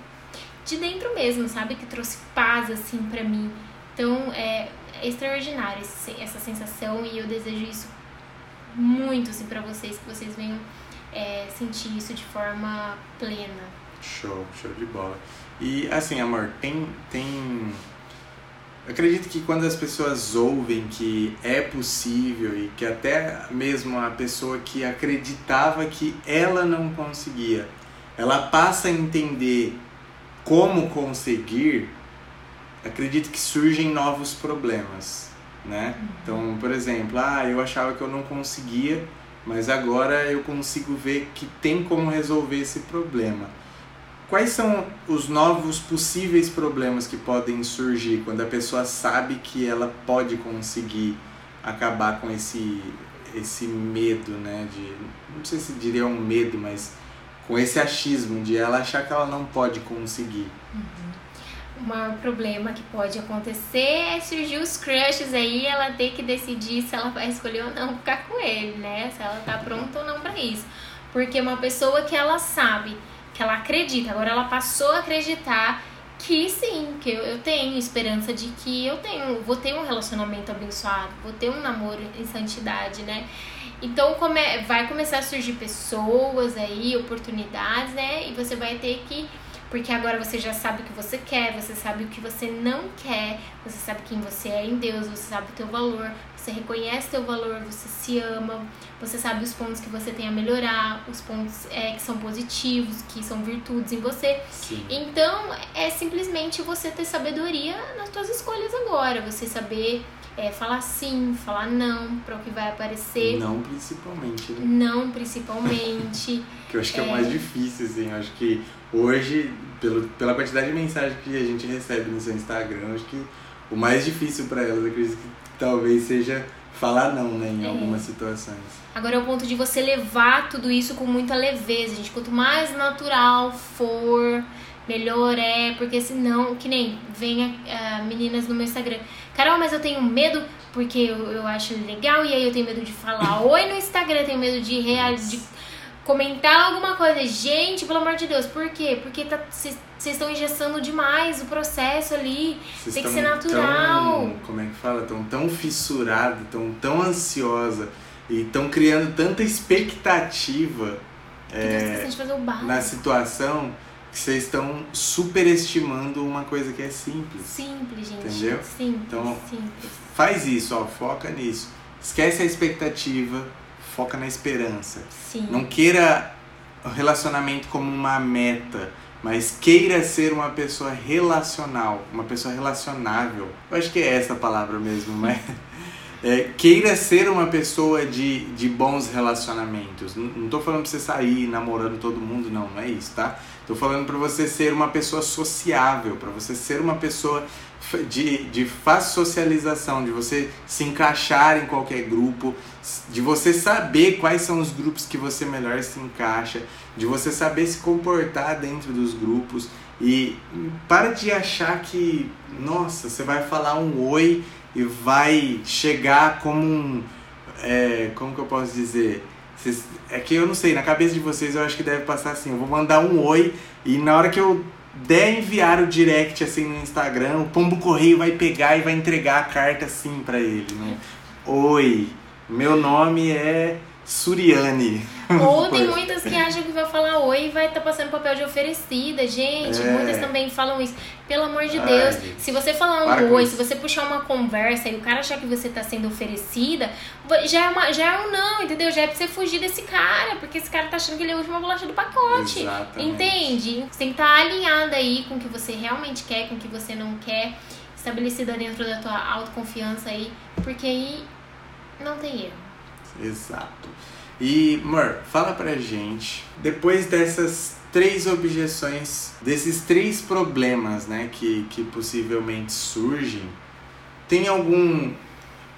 de dentro mesmo, sabe? Que trouxe paz, assim, para mim. Então, é, é extraordinário essa sensação e eu desejo isso muito, assim, pra vocês, que vocês venham é, sentir isso de forma plena. Show, show de bola. E, assim, amor, tem... tem acredito que quando as pessoas ouvem que é possível e que até mesmo a pessoa que acreditava que ela não conseguia, ela passa a entender como conseguir, acredito que surgem novos problemas, né? Uhum. Então, por exemplo, ah, eu achava que eu não conseguia, mas agora eu consigo ver que tem como resolver esse problema. Quais são os novos possíveis problemas que podem surgir quando a pessoa sabe que ela pode conseguir acabar com esse, esse medo, né? De, não sei se diria um medo, mas com esse achismo de ela achar que ela não pode conseguir. Uhum. Maior problema que pode acontecer é surgir os crushes aí ela ter que decidir se ela vai escolher ou não ficar com ele, né? Se ela tá pronta ou não para isso. Porque uma pessoa que ela sabe que ela acredita. Agora ela passou a acreditar que sim, que eu, eu tenho esperança de que eu tenho, vou ter um relacionamento abençoado, vou ter um namoro em santidade, né? Então come, vai começar a surgir pessoas aí, oportunidades, né? E você vai ter que porque agora você já sabe o que você quer, você sabe o que você não quer, você sabe quem você é em Deus, você sabe o teu valor, você reconhece teu valor, você se ama, você sabe os pontos que você tem a melhorar, os pontos é, que são positivos, que são virtudes em você. Sim. Então, é simplesmente você ter sabedoria nas suas escolhas agora, você saber é, falar sim, falar não para o que vai aparecer. Não principalmente, né? Não principalmente. <laughs> que eu acho que é, é o mais difícil, assim. Eu acho que hoje, pelo, pela quantidade de mensagens que a gente recebe no seu Instagram, acho que o mais difícil para elas, eu acredito que talvez seja falar não, né, em é. algumas situações. Agora é o ponto de você levar tudo isso com muita leveza, gente. Quanto mais natural for, melhor é, porque senão, que nem vem uh, meninas no meu Instagram. Carol, mas eu tenho medo porque eu, eu acho legal e aí eu tenho medo de falar oi no Instagram, tenho medo de reagir comentar alguma coisa. Gente, pelo amor de Deus, por quê? Porque vocês tá, estão engessando demais o processo ali. Cês Tem que ser natural. Tão, como é que fala? Estão tão fissurada, tão, tão ansiosa e estão criando tanta expectativa é, na situação que vocês estão superestimando uma coisa que é simples. Simples, gente. Entendeu? Simples, então, simples. faz isso, ó, foca nisso. Esquece a expectativa foca na esperança. Sim. Não queira o relacionamento como uma meta, mas queira ser uma pessoa relacional, uma pessoa relacionável. Eu acho que é essa a palavra mesmo, mas <laughs> é, queira ser uma pessoa de, de bons relacionamentos. Não, tô falando pra você sair namorando todo mundo, não, não é isso, tá? Tô falando para você ser uma pessoa sociável, para você ser uma pessoa de, de fácil socialização, de você se encaixar em qualquer grupo, de você saber quais são os grupos que você melhor se encaixa, de você saber se comportar dentro dos grupos e para de achar que, nossa, você vai falar um oi e vai chegar como um. É, como que eu posso dizer? É que eu não sei, na cabeça de vocês eu acho que deve passar assim: eu vou mandar um oi e na hora que eu der enviar o direct assim no Instagram, o pombo correio vai pegar e vai entregar a carta assim para ele, né? Oi, meu nome é Suriane. Ou tem muitas que acham que vai falar oi e vai estar tá passando papel de oferecida. Gente, é. muitas também falam isso. Pelo amor de Ai, Deus, gente. se você falar um oi, se você puxar uma conversa e o cara achar que você está sendo oferecida, já é, uma, já é um não, entendeu? Já é pra você fugir desse cara, porque esse cara tá achando que ele é a última bolacha do pacote. Exatamente. Entende? Você tem que estar tá alinhada aí com o que você realmente quer, com o que você não quer, estabelecida dentro da tua autoconfiança aí, porque aí não tem erro. Exato. E, Mor, fala pra gente, depois dessas três objeções, desses três problemas, né, que, que possivelmente surgem, tem algum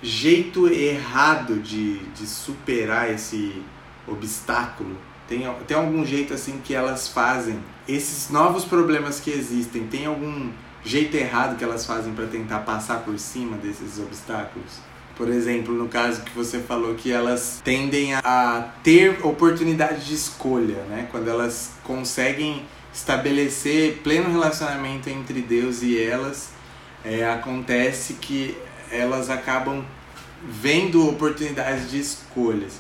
jeito errado de, de superar esse obstáculo? Tem, tem algum jeito assim que elas fazem? Esses novos problemas que existem, tem algum jeito errado que elas fazem para tentar passar por cima desses obstáculos? Por exemplo, no caso que você falou que elas tendem a ter oportunidade de escolha, né? Quando elas conseguem estabelecer pleno relacionamento entre Deus e elas, é, acontece que elas acabam vendo oportunidades de escolhas.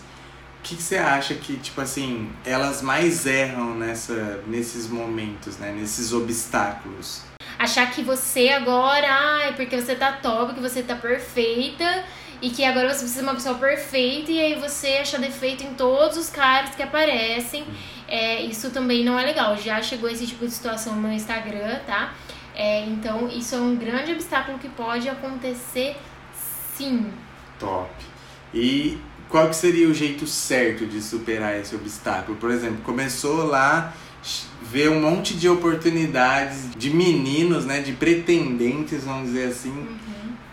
O que, você acha que, tipo assim, elas mais erram nessa, nesses momentos, né? Nesses obstáculos? Achar que você agora, ai, porque você tá top, que você tá perfeita, e que agora você precisa de uma pessoa perfeita e aí você acha defeito em todos os caras que aparecem. É, isso também não é legal. Já chegou esse tipo de situação no meu Instagram, tá? É, então isso é um grande obstáculo que pode acontecer sim. Top. E qual que seria o jeito certo de superar esse obstáculo? Por exemplo, começou lá ver um monte de oportunidades de meninos, né, de pretendentes, vamos dizer assim. Uhum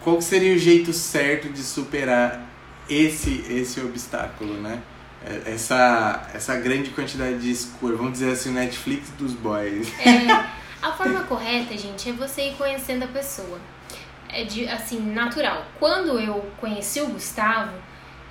qual seria o jeito certo de superar esse esse obstáculo, né? É, essa, essa grande quantidade de escura, vamos dizer assim, o Netflix dos boys. É, <laughs> a forma correta, gente, é você ir conhecendo a pessoa. É de, assim, natural. Quando eu conheci o Gustavo,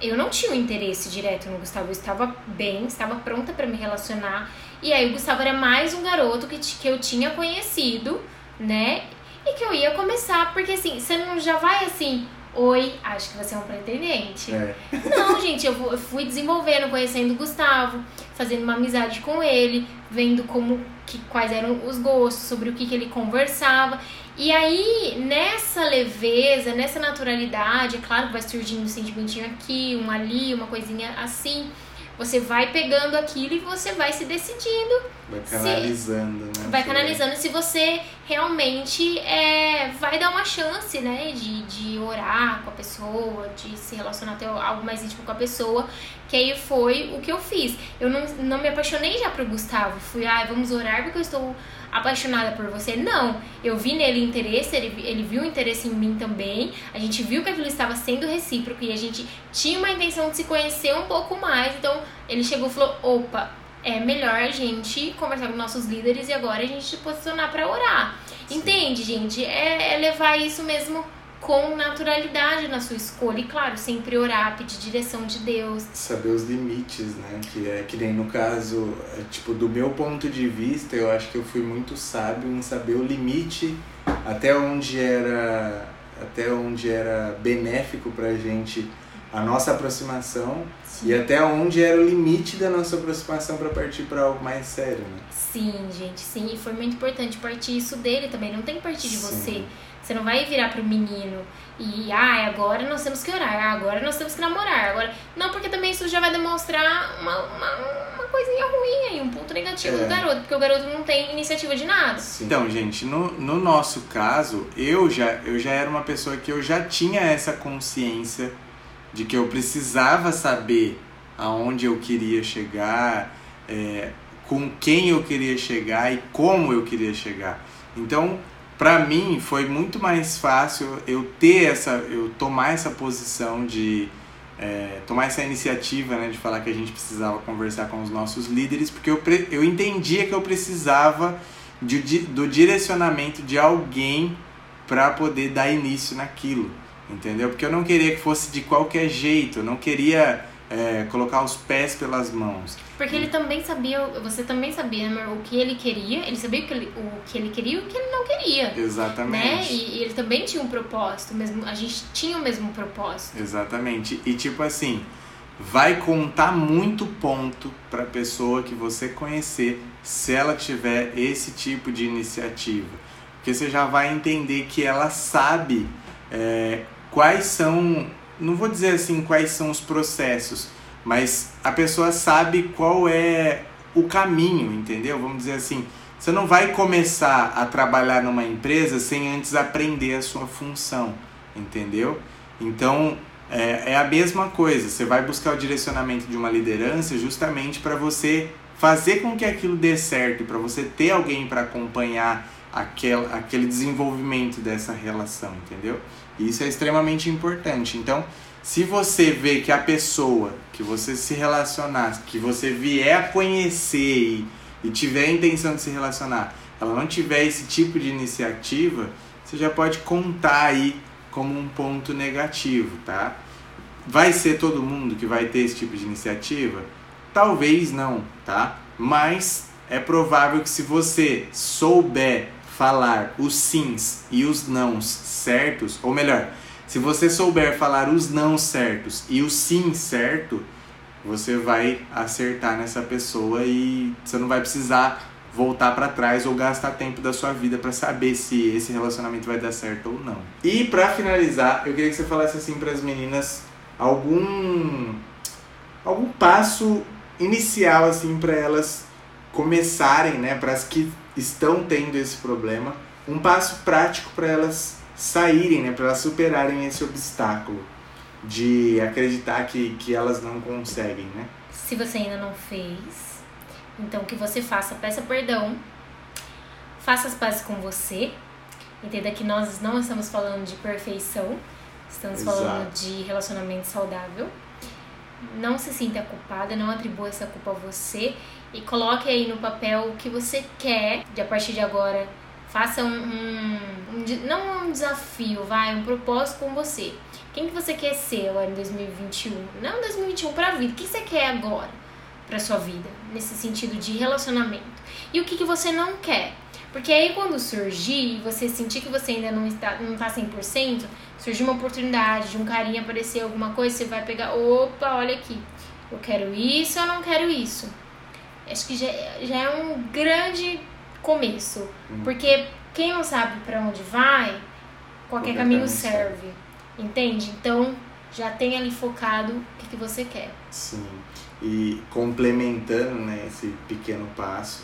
eu não tinha um interesse direto no Gustavo. Eu estava bem, estava pronta para me relacionar. E aí o Gustavo era mais um garoto que, que eu tinha conhecido, né? E que eu ia começar, porque assim, você não já vai assim, oi, acho que você é um pretendente. É. Não, gente, eu fui desenvolvendo, conhecendo o Gustavo, fazendo uma amizade com ele, vendo como que, quais eram os gostos, sobre o que, que ele conversava. E aí, nessa leveza, nessa naturalidade, é claro que vai surgindo um sentimentinho aqui, um ali, uma coisinha assim. Você vai pegando aquilo e você vai se decidindo. Vai canalizando, se, né? Vai canalizando se você realmente é, vai dar uma chance, né? De, de orar com a pessoa, de se relacionar até algo mais íntimo com a pessoa. Que aí foi o que eu fiz. Eu não, não me apaixonei já pro Gustavo. Fui, ah, vamos orar porque eu estou apaixonada por você. Não, eu vi nele interesse, ele, ele viu interesse em mim também. A gente viu que aquilo estava sendo recíproco e a gente tinha uma intenção de se conhecer um pouco mais. Então ele chegou e falou: opa, é melhor a gente conversar com nossos líderes e agora a gente se posicionar para orar. Sim. Entende, gente? É, é levar isso mesmo com naturalidade na sua escolha. E claro, sempre orar, pedir direção de Deus. Saber os limites, né? Que é que nem no caso, é, tipo, do meu ponto de vista, eu acho que eu fui muito sábio em saber o limite até onde era até onde era benéfico pra gente a nossa aproximação Sim. e até onde era o limite da nossa aproximação para partir para algo mais sério, né? Sim, gente, sim, e foi muito importante partir isso dele também, não tem que partir de sim. você Você não vai virar pro menino e, ah, agora nós temos que orar, ah, agora nós temos que namorar, agora... Não, porque também isso já vai demonstrar uma, uma, uma coisinha ruim aí, um ponto negativo é. do garoto, porque o garoto não tem iniciativa de nada. Sim. Então, gente, no, no nosso caso, eu já, eu já era uma pessoa que eu já tinha essa consciência de que eu precisava saber aonde eu queria chegar, é, com quem eu queria chegar e como eu queria chegar. Então, para mim foi muito mais fácil eu ter essa, eu tomar essa posição de é, tomar essa iniciativa, né, de falar que a gente precisava conversar com os nossos líderes, porque eu, eu entendia que eu precisava de, de do direcionamento de alguém para poder dar início naquilo, entendeu? Porque eu não queria que fosse de qualquer jeito, eu não queria é, colocar os pés pelas mãos. Porque ele também sabia, você também sabia né, o que ele queria, ele sabia o que ele, o que ele queria e o que ele não queria. Exatamente. Né? E, e, ele também tinha um propósito, mesmo, a gente tinha o mesmo propósito. Exatamente. E tipo assim, vai contar muito ponto para a pessoa que você conhecer se ela tiver esse tipo de iniciativa. Porque você já vai entender que ela sabe é, quais são não vou dizer assim quais são os processos, mas a pessoa sabe qual é o caminho, entendeu? Vamos dizer assim, você não vai começar a trabalhar numa empresa sem antes aprender a sua função, entendeu? Então é, é a mesma coisa, você vai buscar o direcionamento de uma liderança justamente para você fazer com que aquilo dê certo, para você ter alguém para acompanhar aquele, aquele desenvolvimento dessa relação, entendeu? Isso é extremamente importante. Então, se você vê que a pessoa que você se relacionar, que você vier a conhecer e, e tiver a intenção de se relacionar, ela não tiver esse tipo de iniciativa, você já pode contar aí como um ponto negativo, tá? Vai ser todo mundo que vai ter esse tipo de iniciativa? Talvez não, tá? Mas é provável que se você souber falar os sims e os nãos certos, ou melhor, se você souber falar os não certos e o sim certo, você vai acertar nessa pessoa e você não vai precisar voltar para trás ou gastar tempo da sua vida para saber se esse relacionamento vai dar certo ou não. E para finalizar, eu queria que você falasse assim para as meninas algum algum passo inicial assim para elas começarem, né, para as que estão tendo esse problema, um passo prático para elas saírem, né, para elas superarem esse obstáculo de acreditar que, que elas não conseguem, né? Se você ainda não fez, então que você faça, peça perdão, faça as pazes com você, entenda que nós não estamos falando de perfeição, estamos Exato. falando de relacionamento saudável. Não se sinta culpada, não atribua essa culpa a você e coloque aí no papel o que você quer de a partir de agora. Faça um, um, um não um desafio, vai, um propósito com você. Quem que você quer ser agora em 2021? Não 2021 para a vida. O que você quer agora para sua vida nesse sentido de relacionamento? E o que que você não quer? Porque aí quando surgir, você sentir que você ainda não está não tá 100%, surgir uma oportunidade de um carinha aparecer alguma coisa, você vai pegar, opa, olha aqui. Eu quero isso, eu não quero isso acho que já, já é um grande começo. Uhum. Porque quem não sabe para onde vai, qualquer caminho serve. Entende? Então já tem ali focado o que, que você quer. Sim. E complementando né, esse pequeno passo,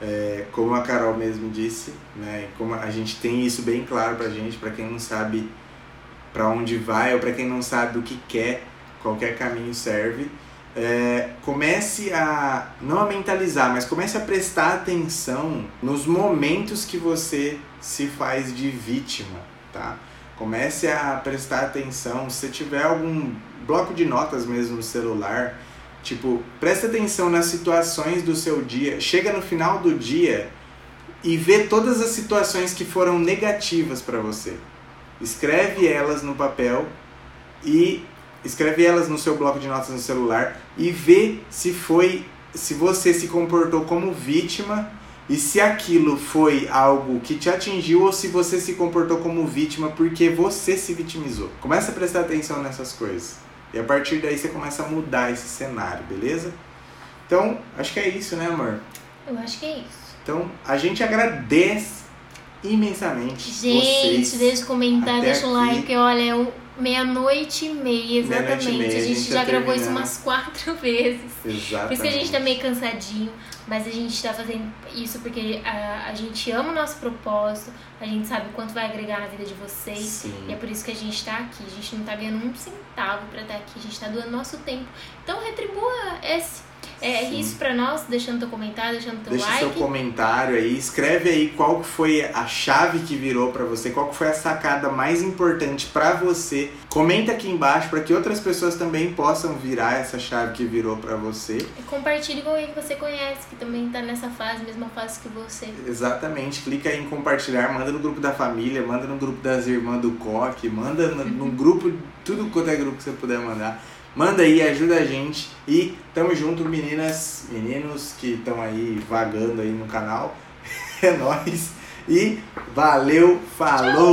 é, como a Carol mesmo disse, né, como a gente tem isso bem claro pra gente, para quem não sabe para onde vai ou para quem não sabe o que quer, qualquer caminho serve é, comece a não a mentalizar, mas comece a prestar atenção nos momentos que você se faz de vítima, tá? Comece a prestar atenção, se tiver algum bloco de notas mesmo no celular, tipo, preste atenção nas situações do seu dia. Chega no final do dia e vê todas as situações que foram negativas para você. Escreve elas no papel e escreve elas no seu bloco de notas no celular e vê se foi se você se comportou como vítima e se aquilo foi algo que te atingiu ou se você se comportou como vítima porque você se vitimizou. Começa a prestar atenção nessas coisas. E a partir daí você começa a mudar esse cenário, beleza? Então, acho que é isso, né, amor? Eu acho que é isso. Então, a gente agradece imensamente Gente, vocês. deixa o comentário, deixa o like, olha, é meia-noite e meia, exatamente. Meia-noite e meia, a gente já tá gravou isso terminando. umas quatro <laughs> vezes. Exatamente. Por isso que a gente tá meio cansadinho, mas a gente tá fazendo isso porque a, a gente ama o nosso propósito, a gente sabe o quanto vai agregar na vida de vocês. Sim. E é por isso que a gente tá aqui. A gente não tá ganhando um centavo pra estar aqui, a gente tá doando nosso tempo. Então retribua esse. É Sim. isso pra nós, deixando teu comentário, deixando teu Deixa like. seu comentário aí, escreve aí qual foi a chave que virou pra você, qual foi a sacada mais importante pra você. Comenta aqui embaixo para que outras pessoas também possam virar essa chave que virou pra você. E compartilhe com alguém que você conhece, que também tá nessa fase, mesma fase que você. Exatamente, clica aí em compartilhar, manda no grupo da família, manda no grupo das irmãs do Coque, manda no, no grupo, tudo quanto é grupo que você puder mandar. Manda aí, ajuda a gente e tamo junto, meninas, meninos que estão aí vagando aí no canal. <laughs> É nóis. E valeu, falou!